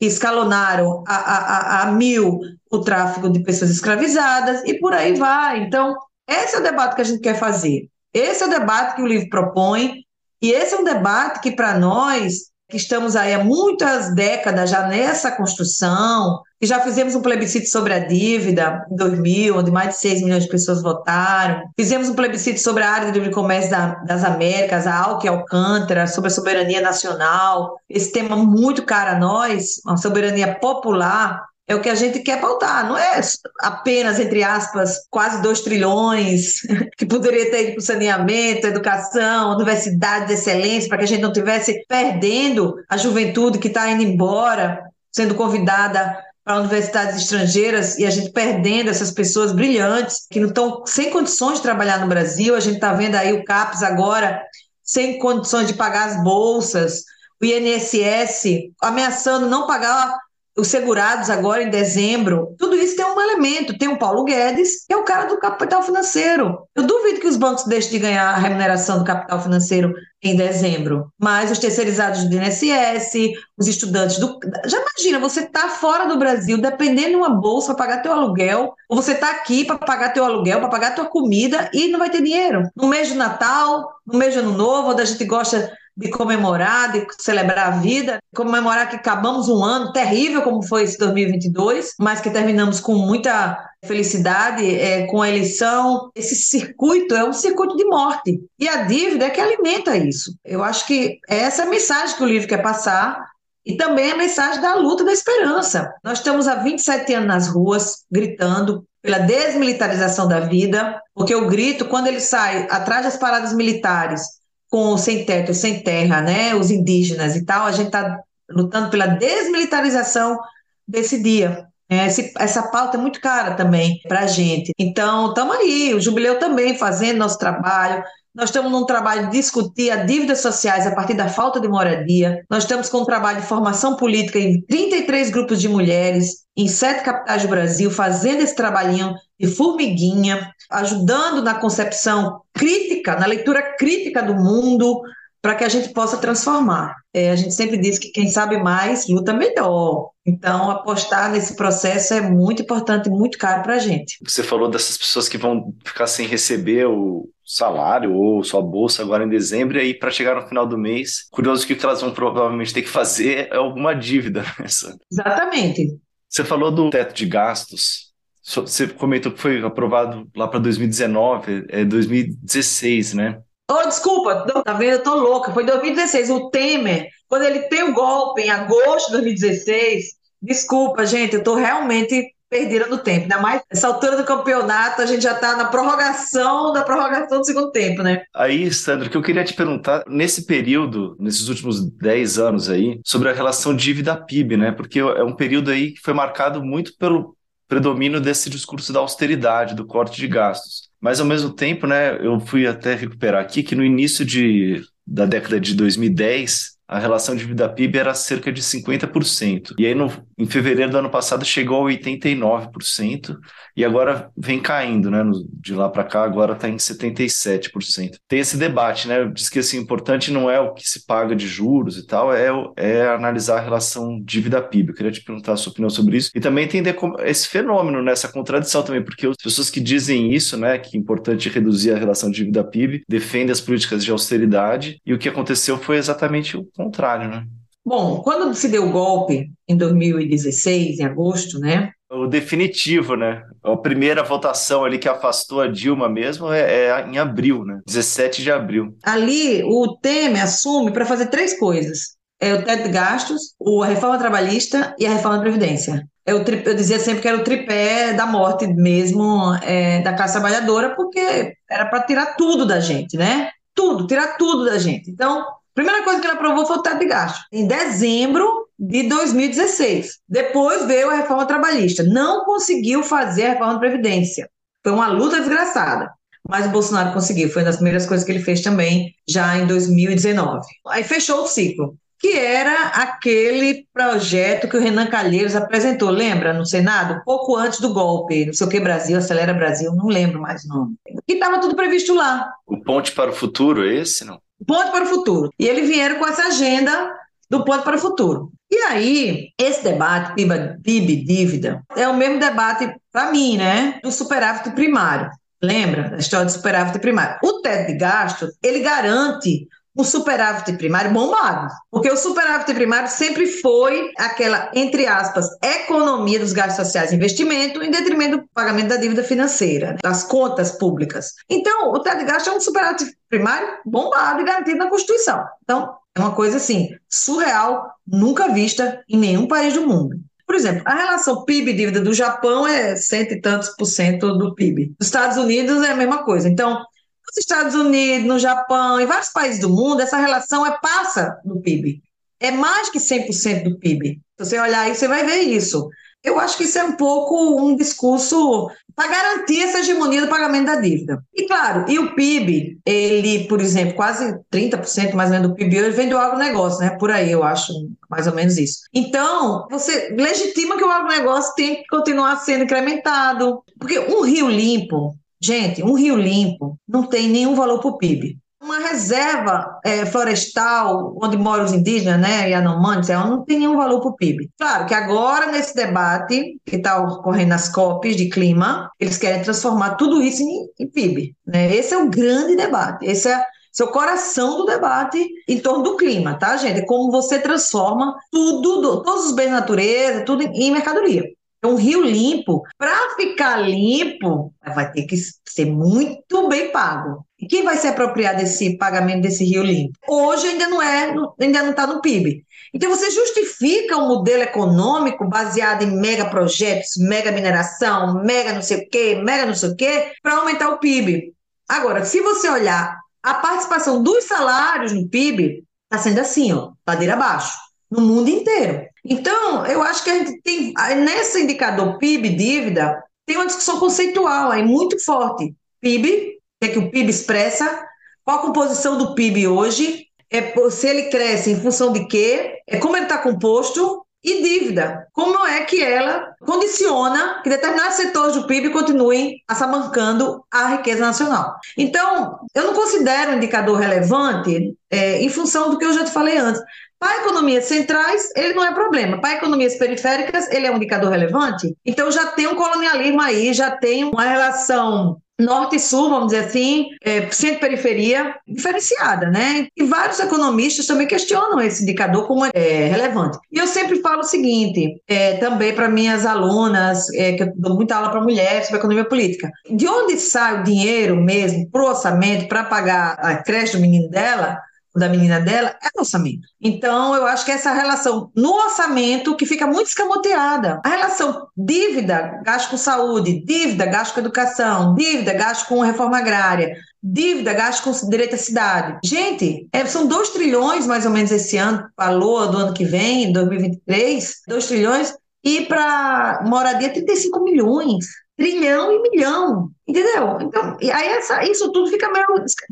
escalonaram a, a, a, mil o tráfico de pessoas escravizadas e por aí vai. Então, esse é o debate que a gente quer fazer. Esse é o debate que o livro propõe, e esse é um debate que, para nós, que estamos aí há muitas décadas já nessa construção, e já fizemos um plebiscito sobre a dívida em 2000, onde mais de 6 milhões de pessoas votaram. Fizemos um plebiscito sobre a área de livre comércio da, das Américas, a Alque Alcântara, sobre a soberania nacional. Esse tema muito caro a nós, uma soberania popular, é o que a gente quer pautar, não é apenas, entre aspas, quase 2 trilhões que poderia ter ido para o saneamento, educação, universidade de excelência, para que a gente não tivesse perdendo a juventude que está indo embora, sendo convidada para universidades estrangeiras e a gente perdendo essas pessoas brilhantes que não estão sem condições de trabalhar no Brasil. A gente está vendo aí o CAPES agora sem condições de pagar as bolsas, o INSS ameaçando não pagar os segurados agora em dezembro, tudo isso tem um elemento. Tem o Paulo Guedes, que é o cara do capital financeiro. Eu duvido que os bancos deixem de ganhar a remuneração do capital financeiro em dezembro. Mas os terceirizados do INSS, os estudantes do. Já imagina, você está fora do Brasil, dependendo de uma bolsa para pagar teu aluguel, ou você está aqui para pagar teu aluguel, para pagar tua comida e não vai ter dinheiro. No mês do Natal, no mês do Ano Novo, onde a gente gosta de comemorar, de celebrar a vida, comemorar que acabamos um ano terrível como foi esse 2022, mas que terminamos com muita felicidade, é, com a eleição. Esse circuito é um circuito de morte. E a dívida é que alimenta isso. Eu acho que essa é a mensagem que o livro quer passar. E também a mensagem da luta da esperança. Nós estamos há 27 anos nas ruas, gritando pela desmilitarização da vida, porque o grito, quando ele sai atrás das paradas militares, com sem teto, sem terra, né, os indígenas e tal, a gente está lutando pela desmilitarização desse dia. É, esse, essa pauta é muito cara também para a gente. Então, estamos aí, o Jubileu também fazendo nosso trabalho, Nós estamos num trabalho de discutir as dívidas sociais a partir da falta de moradia. Nós estamos com um trabalho de formação política em 33 grupos de mulheres, em sete capitais do Brasil, fazendo esse trabalhinho de formiguinha, ajudando na concepção crítica, na leitura crítica do mundo, para que a gente possa transformar. É, a gente sempre diz que quem sabe mais luta melhor. Então, apostar nesse processo é muito importante e muito caro para a gente. Você falou dessas pessoas que vão ficar sem receber o salário ou sua bolsa agora em dezembro, e aí para chegar no final do mês, curioso que o que elas vão provavelmente ter que fazer é alguma dívida. Né, Exatamente. Você falou do teto de gastos. Você comentou que foi aprovado lá para 2019, é 2016, né? Oh, desculpa, tá vendo? Eu tô louca. Foi 2016. O Temer, quando ele tem o golpe em agosto de 2016, desculpa, gente, eu tô realmente perdida no tempo. Ainda mais nessa altura do campeonato, a gente já tá na prorrogação da prorrogação do segundo tempo, né? Aí, Sandro, que eu queria te perguntar, nesse período, nesses últimos 10 anos aí, sobre a relação dívida-PIB, né? Porque é um período aí que foi marcado muito pelo predomínio desse discurso da austeridade, do corte de gastos. Mas, ao mesmo tempo, né, eu fui até recuperar aqui que no início de, da década de 2010, a relação de vida PIB era cerca de 50%. E aí, no, em fevereiro do ano passado, chegou a 89%, e agora vem caindo, né? No, de lá para cá, agora está em 77%. Tem esse debate, né? Diz que assim, importante não é o que se paga de juros e tal, é, é analisar a relação dívida PIB. Eu queria te perguntar a sua opinião sobre isso e também entender como, esse fenômeno, né? essa contradição também, porque as pessoas que dizem isso, né? Que é importante reduzir a relação dívida PIB, defendem as políticas de austeridade, e o que aconteceu foi exatamente o contrário, né? Bom, quando se deu o golpe em 2016, em agosto, né? O definitivo, né? A primeira votação ali que afastou a Dilma mesmo é, é em abril, né? 17 de abril. Ali, o Temer assume para fazer três coisas. É o teto de gastos, a reforma trabalhista e a reforma da Previdência. Eu, eu dizia sempre que era o tripé da morte mesmo é, da classe trabalhadora, porque era para tirar tudo da gente, né? Tudo, tirar tudo da gente. Então, Primeira coisa que ele aprovou foi o teto de gasto, em dezembro de 2016. Depois veio a reforma trabalhista. Não conseguiu fazer a reforma da Previdência. Foi uma luta desgraçada. Mas o Bolsonaro conseguiu. Foi uma das primeiras coisas que ele fez também, já em 2019. Aí fechou o ciclo, que era aquele projeto que o Renan Calheiros apresentou, lembra, no Senado? Pouco antes do golpe, não sei o que Brasil, Acelera Brasil, não lembro mais o nome. E estava tudo previsto lá. O Ponte para o Futuro, esse não? Ponto para o Futuro. E eles vieram com essa agenda do Ponto para o Futuro. E aí, esse debate, PIB, PIB dívida, é o mesmo debate, para mim, né, do superávit primário. Lembra da história do superávit primário? O teto de gasto, ele garante o superávit primário bombado, porque o superávit primário sempre foi aquela, entre aspas, economia dos gastos sociais e investimento em detrimento do pagamento da dívida financeira, das contas públicas. Então, o teto de gasto é um superávit primário bombado e garantido na Constituição. Então, é uma coisa assim, surreal, nunca vista em nenhum país do mundo. Por exemplo, a relação PIB-dívida do Japão é cento e tantos por cento do PIB. Dos Estados Unidos é a mesma coisa. Então, nos Estados Unidos, no Japão, em vários países do mundo, essa relação é passa do PIB. É mais que 100% do PIB. Se você olhar aí, você vai ver isso. Eu acho que isso é um pouco um discurso para garantir essa hegemonia do pagamento da dívida. E claro, e o PIB, ele, por exemplo, quase 30% mais ou menos do PIB hoje vem do agronegócio, né? Por aí, eu acho mais ou menos isso. Então, você legitima que o agronegócio tem que continuar sendo incrementado. Porque um rio limpo, Gente, um rio limpo não tem nenhum valor para o PIB. Uma reserva é, florestal, onde moram os indígenas, né, Yanomamis, não tem nenhum valor para o PIB. Claro que agora, nesse debate que está ocorrendo nas COPs de clima, eles querem transformar tudo isso em, em PIB. Né? Esse é o grande debate. Esse é, esse é o coração do debate em torno do clima, tá, gente? Como você transforma tudo, todos os bens da natureza, tudo em mercadoria. Um rio limpo, para ficar limpo, vai ter que ser muito bem pago. E quem vai se apropriar desse pagamento desse rio limpo? Hoje ainda não é, ainda não está no PIB. Então você justifica um modelo econômico baseado em mega projetos, mega mineração, mega não sei o quê, mega não sei o quê, para aumentar o PIB. Agora, se você olhar a participação dos salários no PIB, está sendo assim, ó, ladeira abaixo, no mundo inteiro. Então, eu acho que a gente tem, nesse indicador PIB, dívida, tem uma discussão conceitual aí muito forte. PIB, o que, é que o PIB expressa, Qual a composição do PIB hoje? É, se ele cresce em função de quê? É como ele está composto e dívida. Como é que ela condiciona que determinados setores do PIB continuem assamancando a riqueza nacional? Então, eu não considero um indicador relevante é, em função do que eu já te falei antes. Para economias centrais, ele não é problema. Para economias periféricas, ele é um indicador relevante. Então, já tem um colonialismo aí, já tem uma relação norte e sul, vamos dizer assim, é, centro-periferia diferenciada, né? E vários economistas também questionam esse indicador como é relevante. E eu sempre falo o seguinte, é, também para minhas alunas, é, que eu dou muita aula para mulheres sobre economia política, de onde sai o dinheiro mesmo para o orçamento para pagar a creche do menino dela? Da menina dela é o orçamento. Então, eu acho que essa relação no orçamento que fica muito escamoteada. A relação dívida, gasto com saúde, dívida, gasto com educação, dívida, gasto com reforma agrária, dívida, gasto com direito à cidade. Gente, é, são 2 trilhões mais ou menos esse ano, valor do ano que vem, 2023, 2 trilhões, e para moradia 35 milhões trilhão e milhão, entendeu? Então, e aí essa, isso tudo fica meio.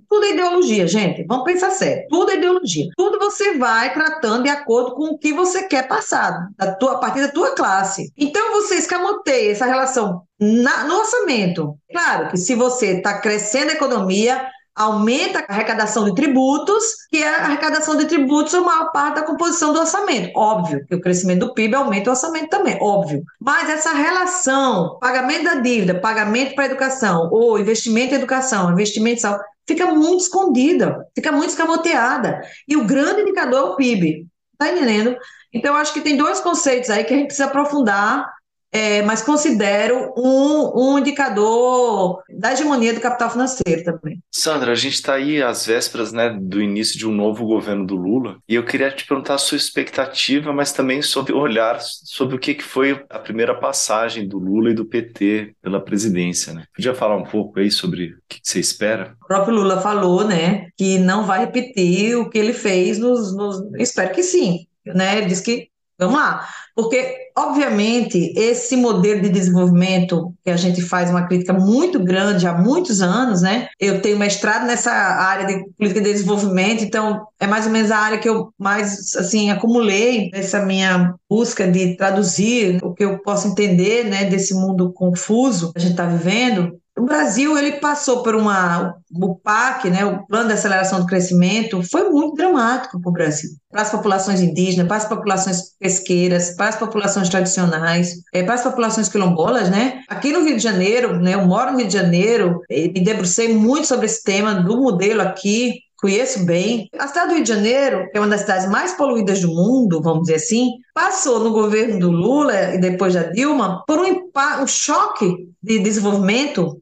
Tudo é ideologia, gente. Vamos pensar sério. Tudo é ideologia. Tudo você vai tratando de acordo com o que você quer passar, da tua, a partir da tua classe. Então, você escamoteia essa relação na, no orçamento. Claro que se você está crescendo a economia, aumenta a arrecadação de tributos, que a arrecadação de tributos é a maior parte da composição do orçamento. Óbvio que o crescimento do PIB aumenta o orçamento também, óbvio. Mas essa relação, pagamento da dívida, pagamento para a educação, ou investimento em educação, investimento em saúde, fica muito escondida, fica muito escamoteada. E o grande indicador é o PIB. Tá entendendo? Então, eu acho que tem dois conceitos aí que a gente precisa aprofundar é, mas considero um, um indicador da hegemonia do capital financeiro também. Sandra, a gente está aí às vésperas né, do início de um novo governo do Lula, e eu queria te perguntar a sua expectativa, mas também sobre o olhar sobre o que, que foi a primeira passagem do Lula e do PT pela presidência. Né? Podia falar um pouco aí sobre o que, que você espera? O próprio Lula falou né, que não vai repetir o que ele fez nos. nos... Espero que sim. Né? Ele disse que Vamos lá, porque, obviamente, esse modelo de desenvolvimento que a gente faz uma crítica muito grande há muitos anos, né? Eu tenho mestrado nessa área de política de desenvolvimento, então é mais ou menos a área que eu mais, assim, acumulei nessa minha busca de traduzir o que eu posso entender, né, desse mundo confuso que a gente está vivendo. O Brasil ele passou por uma o PAC, né, o Plano de Aceleração do Crescimento, foi muito dramático para o Brasil, para as populações indígenas, para as populações pesqueiras, para as populações tradicionais, é, para as populações quilombolas, né? Aqui no Rio de Janeiro, né, eu moro no Rio de Janeiro, me debrucei muito sobre esse tema do modelo aqui conheço bem. A cidade do Rio de Janeiro, que é uma das cidades mais poluídas do mundo, vamos dizer assim, passou no governo do Lula e depois da Dilma por um, um choque de desenvolvimento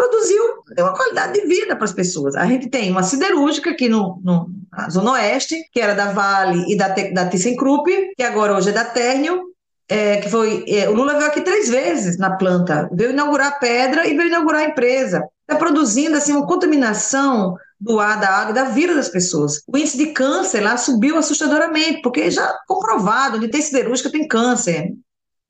produziu uma qualidade de vida para as pessoas. A gente tem uma siderúrgica aqui no, no, na Zona Oeste, que era da Vale e da, da ThyssenKrupp, que agora hoje é da Térnio, é, que foi... É, o Lula veio aqui três vezes na planta, veio inaugurar a pedra e veio inaugurar a empresa. Está produzindo assim, uma contaminação do ar, da água, da vida das pessoas. O índice de câncer lá subiu assustadoramente, porque já comprovado, onde tem siderúrgica tem câncer.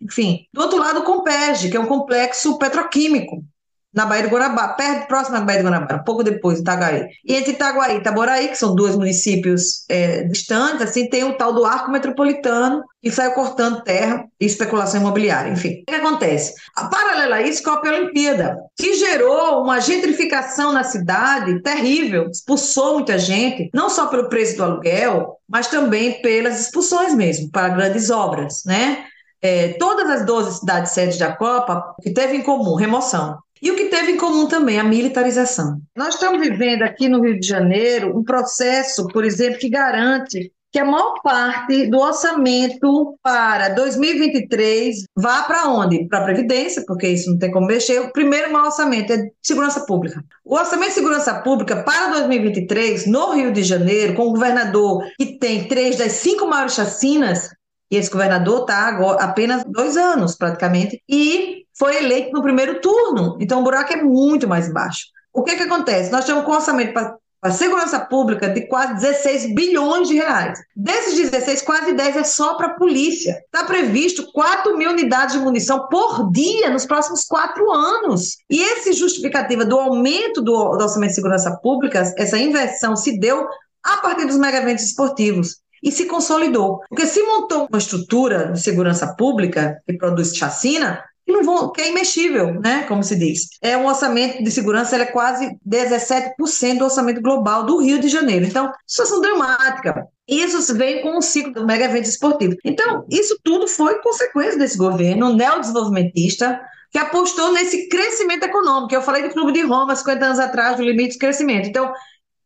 Enfim, do outro lado, o Compege, que é um complexo petroquímico, na Baía do Guanabara, perto, próximo da Baía do Guanabara, pouco depois, de Itaguaí. E entre Itaguaí e Itaboraí, que são dois municípios é, distantes, assim, tem o tal do arco metropolitano, que saiu cortando terra e especulação imobiliária, enfim. O que acontece? A paralela a isso, a Olimpíada, que gerou uma gentrificação na cidade terrível, expulsou muita gente, não só pelo preço do aluguel, mas também pelas expulsões mesmo, para grandes obras, né? É, todas as 12 cidades sedes da Copa, que teve em comum remoção e o que teve em comum também, a militarização. Nós estamos vivendo aqui no Rio de Janeiro um processo, por exemplo, que garante que a maior parte do orçamento para 2023 vá para onde? Para a Previdência, porque isso não tem como mexer. O primeiro maior orçamento é de segurança pública. O orçamento de segurança pública para 2023, no Rio de Janeiro, com o governador que tem três das cinco maiores chacinas, e esse governador está agora apenas dois anos, praticamente, e foi eleito no primeiro turno. Então, o buraco é muito mais baixo. O que, que acontece? Nós temos um orçamento para para a segurança pública de quase 16 bilhões de reais. Desses 16, quase 10 é só para a polícia. Está previsto 4 mil unidades de munição por dia nos próximos quatro anos. E essa justificativa do aumento do, do orçamento de segurança pública, essa inversão se deu a partir dos mega eventos esportivos e se consolidou. Porque se montou uma estrutura de segurança pública que produz chacina, que, não vão, que é imexível, né? Como se diz. É um orçamento de segurança, ele é quase 17% do orçamento global do Rio de Janeiro. Então, situação dramática. Isso vem com o ciclo do mega evento esportivo. Então, isso tudo foi consequência desse governo neodesenvolvimentista que apostou nesse crescimento econômico. Eu falei do Clube de Roma 50 anos atrás, do limite de crescimento. Então,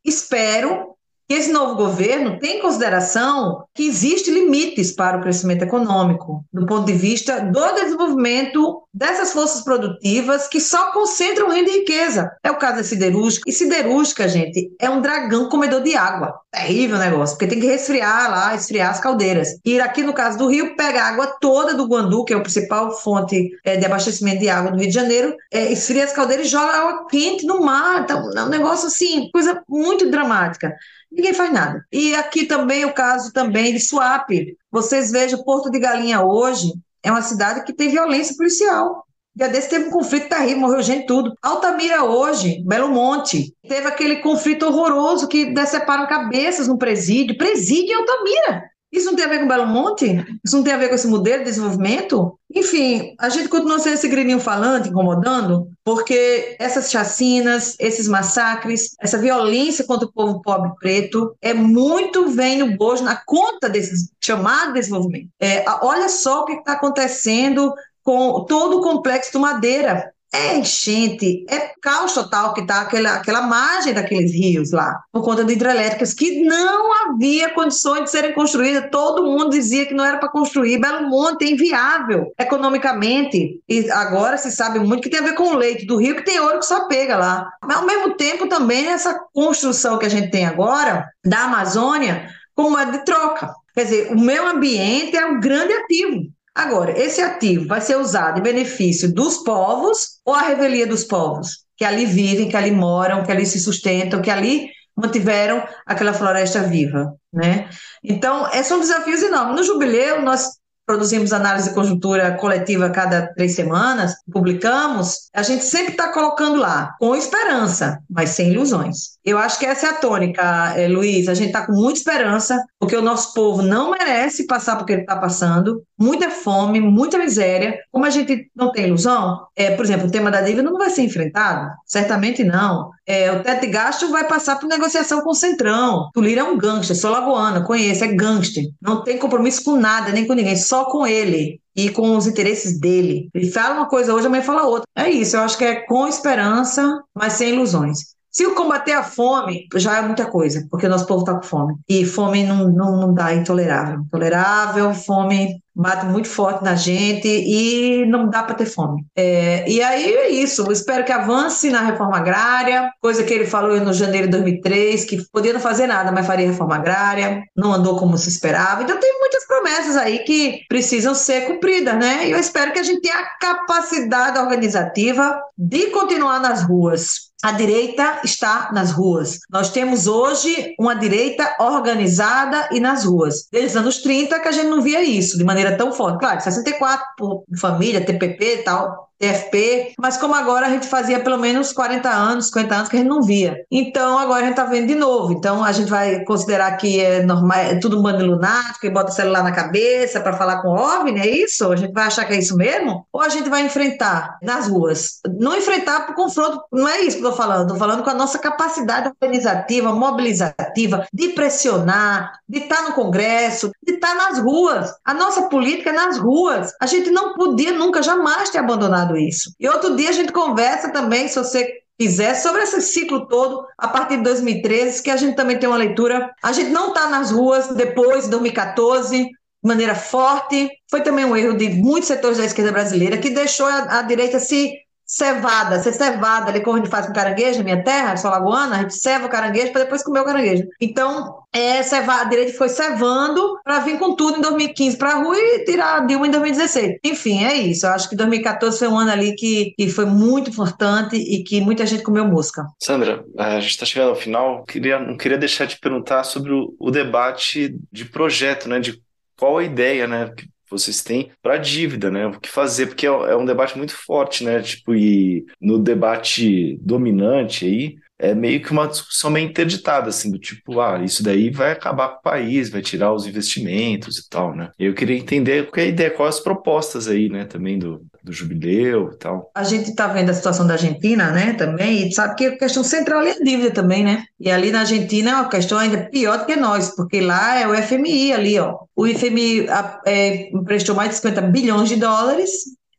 espero que esse novo governo tem em consideração que existem limites para o crescimento econômico, do ponto de vista do desenvolvimento dessas forças produtivas que só concentram renda e riqueza. É o caso da siderúrgica. E siderúrgica, gente, é um dragão comedor de água. Terrível negócio, porque tem que resfriar lá, esfriar as caldeiras. E aqui no caso do Rio, pega a água toda do Guandu, que é a principal fonte é, de abastecimento de água do Rio de Janeiro, é, esfria as caldeiras e joga água quente no mar. Então, é um negócio assim, coisa muito dramática ninguém faz nada. E aqui também o caso também de Suape. Vocês vejam, Porto de Galinha hoje é uma cidade que tem violência policial. Dia desse teve um conflito terrível, morreu gente tudo. Altamira hoje, Belo Monte, teve aquele conflito horroroso que deceparam cabeças no presídio. Presídio em Altamira. Isso não tem a ver com Belo Monte? Isso não tem a ver com esse modelo de desenvolvimento? Enfim, a gente continua sendo esse grilinho falante, incomodando, porque essas chacinas, esses massacres, essa violência contra o povo pobre preto é muito vem no bojo na conta desse chamado desenvolvimento. É, olha só o que está acontecendo com todo o complexo do Madeira é enchente, é caos total que está aquela, aquela margem daqueles rios lá, por conta de hidrelétricas que não havia condições de serem construídas. Todo mundo dizia que não era para construir. Belo Monte é inviável economicamente. E agora se sabe muito que tem a ver com o leite do rio, que tem ouro que só pega lá. Mas, ao mesmo tempo, também essa construção que a gente tem agora da Amazônia como é de troca. Quer dizer, o meio ambiente é um grande ativo. Agora, esse ativo vai ser usado em benefício dos povos ou a revelia dos povos? Que ali vivem, que ali moram, que ali se sustentam, que ali mantiveram aquela floresta viva, né? Então, esses são desafios enormes. No jubileu, nós produzimos análise de conjuntura coletiva a cada três semanas, publicamos, a gente sempre está colocando lá, com esperança, mas sem ilusões. Eu acho que essa é a tônica, é, Luiz. A gente está com muita esperança, porque o nosso povo não merece passar por que ele está passando. Muita fome, muita miséria. Como a gente não tem ilusão, é, por exemplo, o tema da dívida não vai ser enfrentado? Certamente não. É, o teto de gasto vai passar por negociação com o Centrão. Tulira é um gangster, sou lagoana, conheço, é gangster. Não tem compromisso com nada, nem com ninguém, só com ele e com os interesses dele. Ele fala uma coisa hoje, amanhã fala outra. É isso, eu acho que é com esperança, mas sem ilusões. Se combater a fome, já é muita coisa, porque o nosso povo está com fome. E fome não, não, não dá, é intolerável. Intolerável, fome bate muito forte na gente e não dá para ter fome. É, e aí é isso, eu espero que avance na reforma agrária, coisa que ele falou no janeiro de 2003, que podia não fazer nada, mas faria reforma agrária, não andou como se esperava. Então tem muitas promessas aí que precisam ser cumpridas, né? E eu espero que a gente tenha a capacidade organizativa de continuar nas ruas, a direita está nas ruas. Nós temos hoje uma direita organizada e nas ruas. Desde os anos 30 que a gente não via isso de maneira tão forte. Claro, 64 por família, TPP e tal, TFP, mas como agora a gente fazia pelo menos 40 anos, 50 anos que a gente não via. Então agora a gente está vendo de novo. Então a gente vai considerar que é normal, é tudo um bando lunático e bota o celular na cabeça para falar com o OVNI, é isso? A gente vai achar que é isso mesmo? Ou a gente vai enfrentar nas ruas? Não enfrentar por confronto, não é isso que eu estou falando, estou falando com a nossa capacidade organizativa, mobilizativa, de pressionar, de estar tá no Congresso, de estar tá nas ruas. A nossa política é nas ruas. A gente não podia nunca, jamais ter abandonado isso. E outro dia a gente conversa também, se você quiser, sobre esse ciclo todo, a partir de 2013, que a gente também tem uma leitura. A gente não está nas ruas depois de 2014, de maneira forte. Foi também um erro de muitos setores da esquerda brasileira, que deixou a, a direita se cevada, ser cevada, ali como a gente faz com caranguejo minha terra, sou lagoana, a gente ceva o caranguejo para depois comer o caranguejo. Então, é, cevar, a direita foi cevando para vir com tudo em 2015 para a rua e tirar a Dilma em 2016. Enfim, é isso. Eu acho que 2014 foi um ano ali que, que foi muito importante e que muita gente comeu mosca. Sandra, a gente está chegando ao final. Queria, não queria deixar de perguntar sobre o, o debate de projeto, né? De qual a ideia, né? Vocês têm para dívida, né? O que fazer, porque é, é um debate muito forte, né? Tipo, e no debate dominante aí, é meio que uma discussão meio interditada, assim, do tipo, ah, isso daí vai acabar com o país, vai tirar os investimentos e tal, né? Eu queria entender qual é a ideia, quais as propostas aí, né, também do, do jubileu e tal. A gente está vendo a situação da Argentina, né, também, e sabe que a questão central é a dívida também, né? E ali na Argentina é uma questão ainda pior do que nós, porque lá é o FMI ali, ó. O FMI é, emprestou mais de 50 bilhões de dólares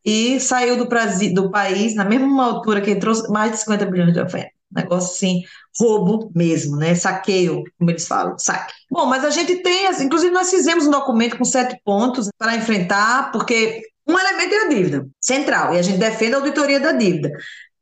e saiu do, Brasil, do país na mesma altura que entrou mais de 50 bilhões de oferta negócio assim, roubo mesmo, né? Saqueio, como eles falam, saque. Bom, mas a gente tem, inclusive nós fizemos um documento com sete pontos para enfrentar, porque um elemento é a dívida central, e a gente defende a auditoria da dívida.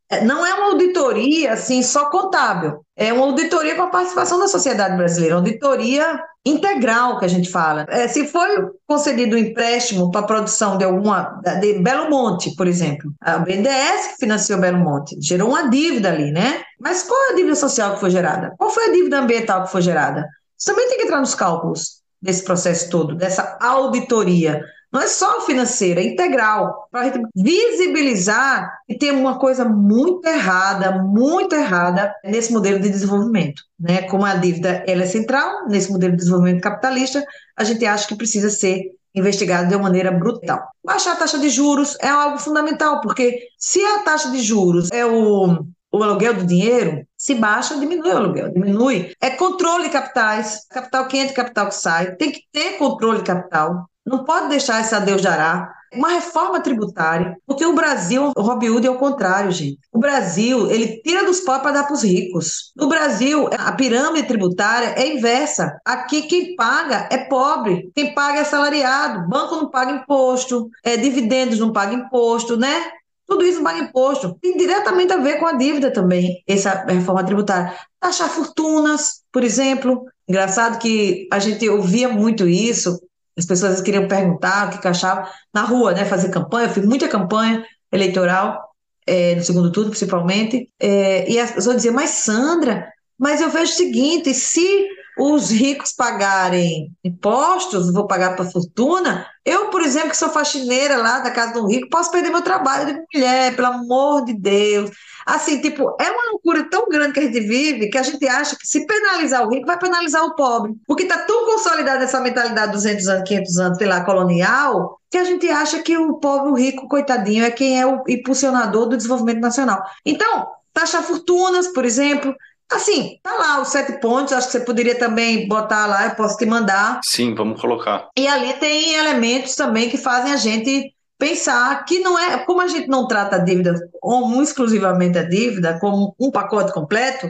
É, não é uma auditoria assim só contábil, é uma auditoria com a participação da sociedade brasileira, auditoria integral que a gente fala. É, se foi concedido um empréstimo para a produção de alguma de Belo Monte, por exemplo, a BNDES que financiou Belo Monte, gerou uma dívida ali, né? Mas qual é a dívida social que foi gerada? Qual foi a dívida ambiental que foi gerada? Isso também tem que entrar nos cálculos desse processo todo, dessa auditoria. Não é só financeira, é integral, para a gente visibilizar e ter uma coisa muito errada, muito errada nesse modelo de desenvolvimento. Né? Como a dívida ela é central nesse modelo de desenvolvimento capitalista, a gente acha que precisa ser investigado de uma maneira brutal. Baixar a taxa de juros é algo fundamental, porque se a taxa de juros é o, o aluguel do dinheiro, se baixa, diminui o aluguel, diminui. É controle de capitais, capital que entra, capital que sai, tem que ter controle de capital. Não pode deixar esse adeus dará. Uma reforma tributária, porque o Brasil, o Robin Hood é o contrário, gente. O Brasil, ele tira dos pobres para dar para os ricos. No Brasil, a pirâmide tributária é inversa. Aqui, quem paga é pobre, quem paga é salariado. Banco não paga imposto, é, dividendos não paga imposto, né? Tudo isso paga imposto. Tem diretamente a ver com a dívida também, essa reforma tributária. Taxar fortunas, por exemplo. Engraçado que a gente ouvia muito isso as pessoas queriam perguntar o que, achavam na rua, né? Fazer campanha, eu fiz muita campanha eleitoral, é, no segundo turno principalmente, é, e as pessoas diziam, mas Sandra, mas eu vejo o seguinte, se os ricos pagarem impostos, vou pagar para fortuna. Eu, por exemplo, que sou faxineira lá da casa do rico, posso perder meu trabalho de mulher, pelo amor de Deus. Assim, tipo, é uma loucura tão grande que a gente vive que a gente acha que se penalizar o rico, vai penalizar o pobre. Porque está tão consolidada essa mentalidade 200 anos, 500 anos, sei lá, colonial, que a gente acha que o pobre, o rico, coitadinho, é quem é o impulsionador do desenvolvimento nacional. Então, taxar fortunas, por exemplo, Assim, tá lá os sete pontos, acho que você poderia também botar lá, eu posso te mandar. Sim, vamos colocar. E ali tem elementos também que fazem a gente pensar que não é, como a gente não trata a dívida como exclusivamente a dívida, como um pacote completo,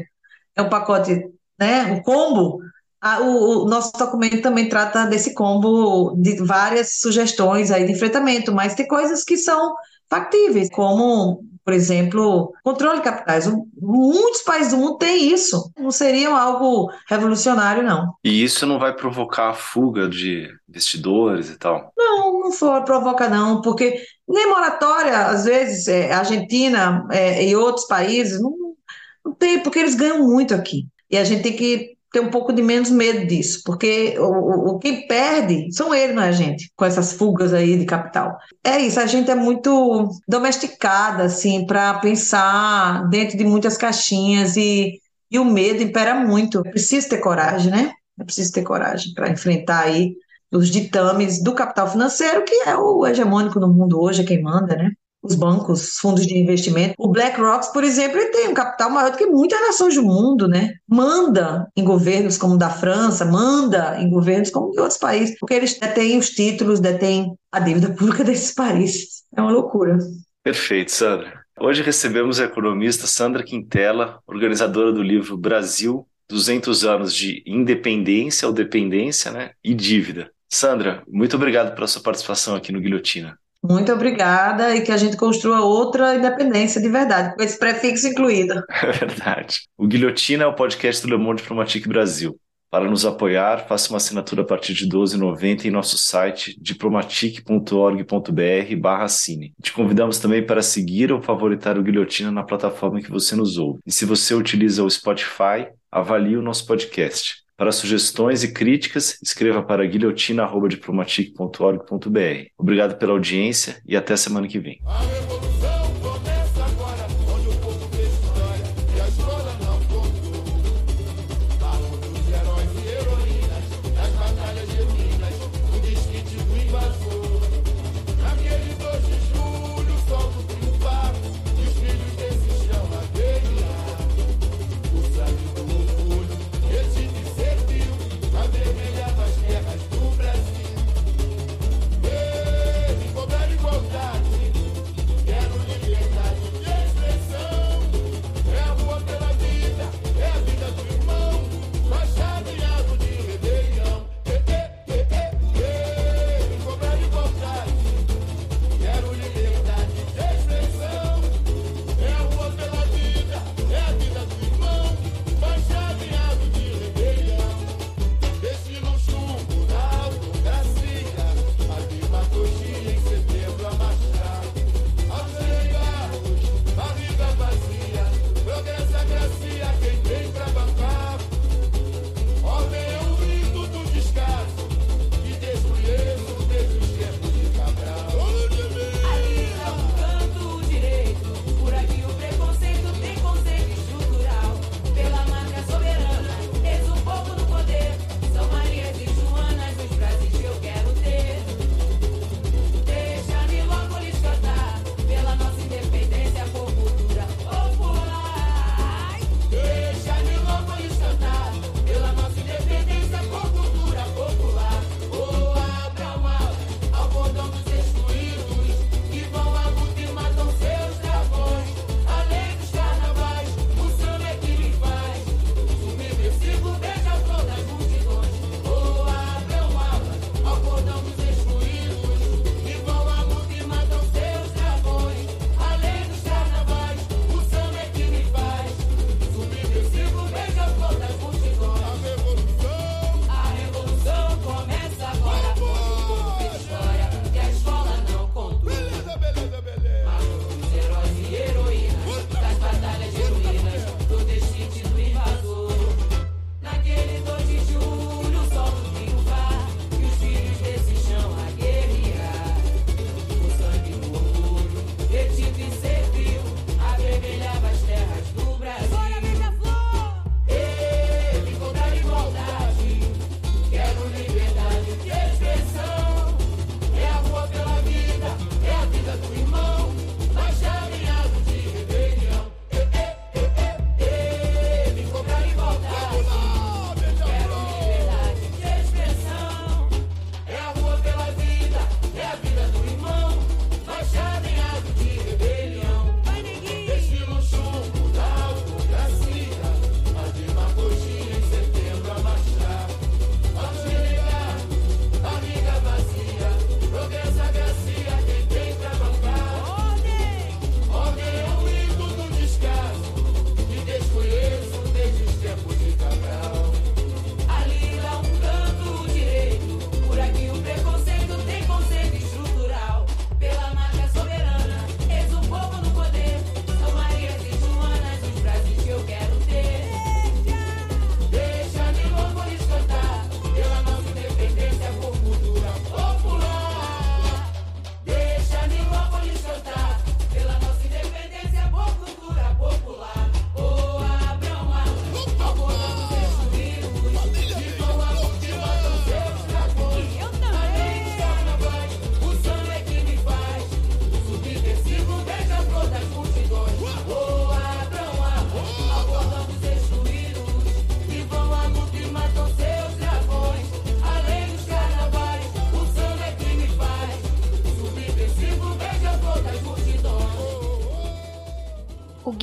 é um pacote, né, um combo, a, o, o, nosso documento também trata desse combo de várias sugestões aí de enfrentamento, mas tem coisas que são factíveis, como por exemplo, controle de capitais. Muitos países do mundo têm isso. Não seria algo revolucionário, não. E isso não vai provocar a fuga de investidores e tal? Não, não for, provoca não, porque nem moratória, às vezes, é, Argentina é, e outros países, não, não tem, porque eles ganham muito aqui. E a gente tem que ter um pouco de menos medo disso, porque o, o quem perde são eles, não é a gente, com essas fugas aí de capital. É isso, a gente é muito domesticada, assim, para pensar dentro de muitas caixinhas e, e o medo impera muito. É preciso ter coragem, né? É preciso ter coragem para enfrentar aí os ditames do capital financeiro, que é o hegemônico no mundo hoje, é quem manda, né? Os bancos, fundos de investimento. O BlackRock, por exemplo, tem um capital maior do que muitas nações do mundo, né? Manda em governos como o da França, manda em governos como de outros países, porque eles detêm os títulos, detêm a dívida pública desses países. É uma loucura. Perfeito, Sandra. Hoje recebemos a economista Sandra Quintela, organizadora do livro Brasil, 200 anos de independência ou dependência né, e dívida. Sandra, muito obrigado pela sua participação aqui no Guilhotina. Muito obrigada e que a gente construa outra independência de verdade, com esse prefixo incluído. É verdade. O Guilhotina é o podcast do Le Monde Diplomatique Brasil. Para nos apoiar, faça uma assinatura a partir de R$ 12,90 em nosso site diplomatic.org.br barra. Te convidamos também para seguir ou favoritar o Guilhotina na plataforma que você nos ouve. E se você utiliza o Spotify, avalie o nosso podcast. Para sugestões e críticas, escreva para guilhotina.diplomatic.org.br. Obrigado pela audiência e até semana que vem.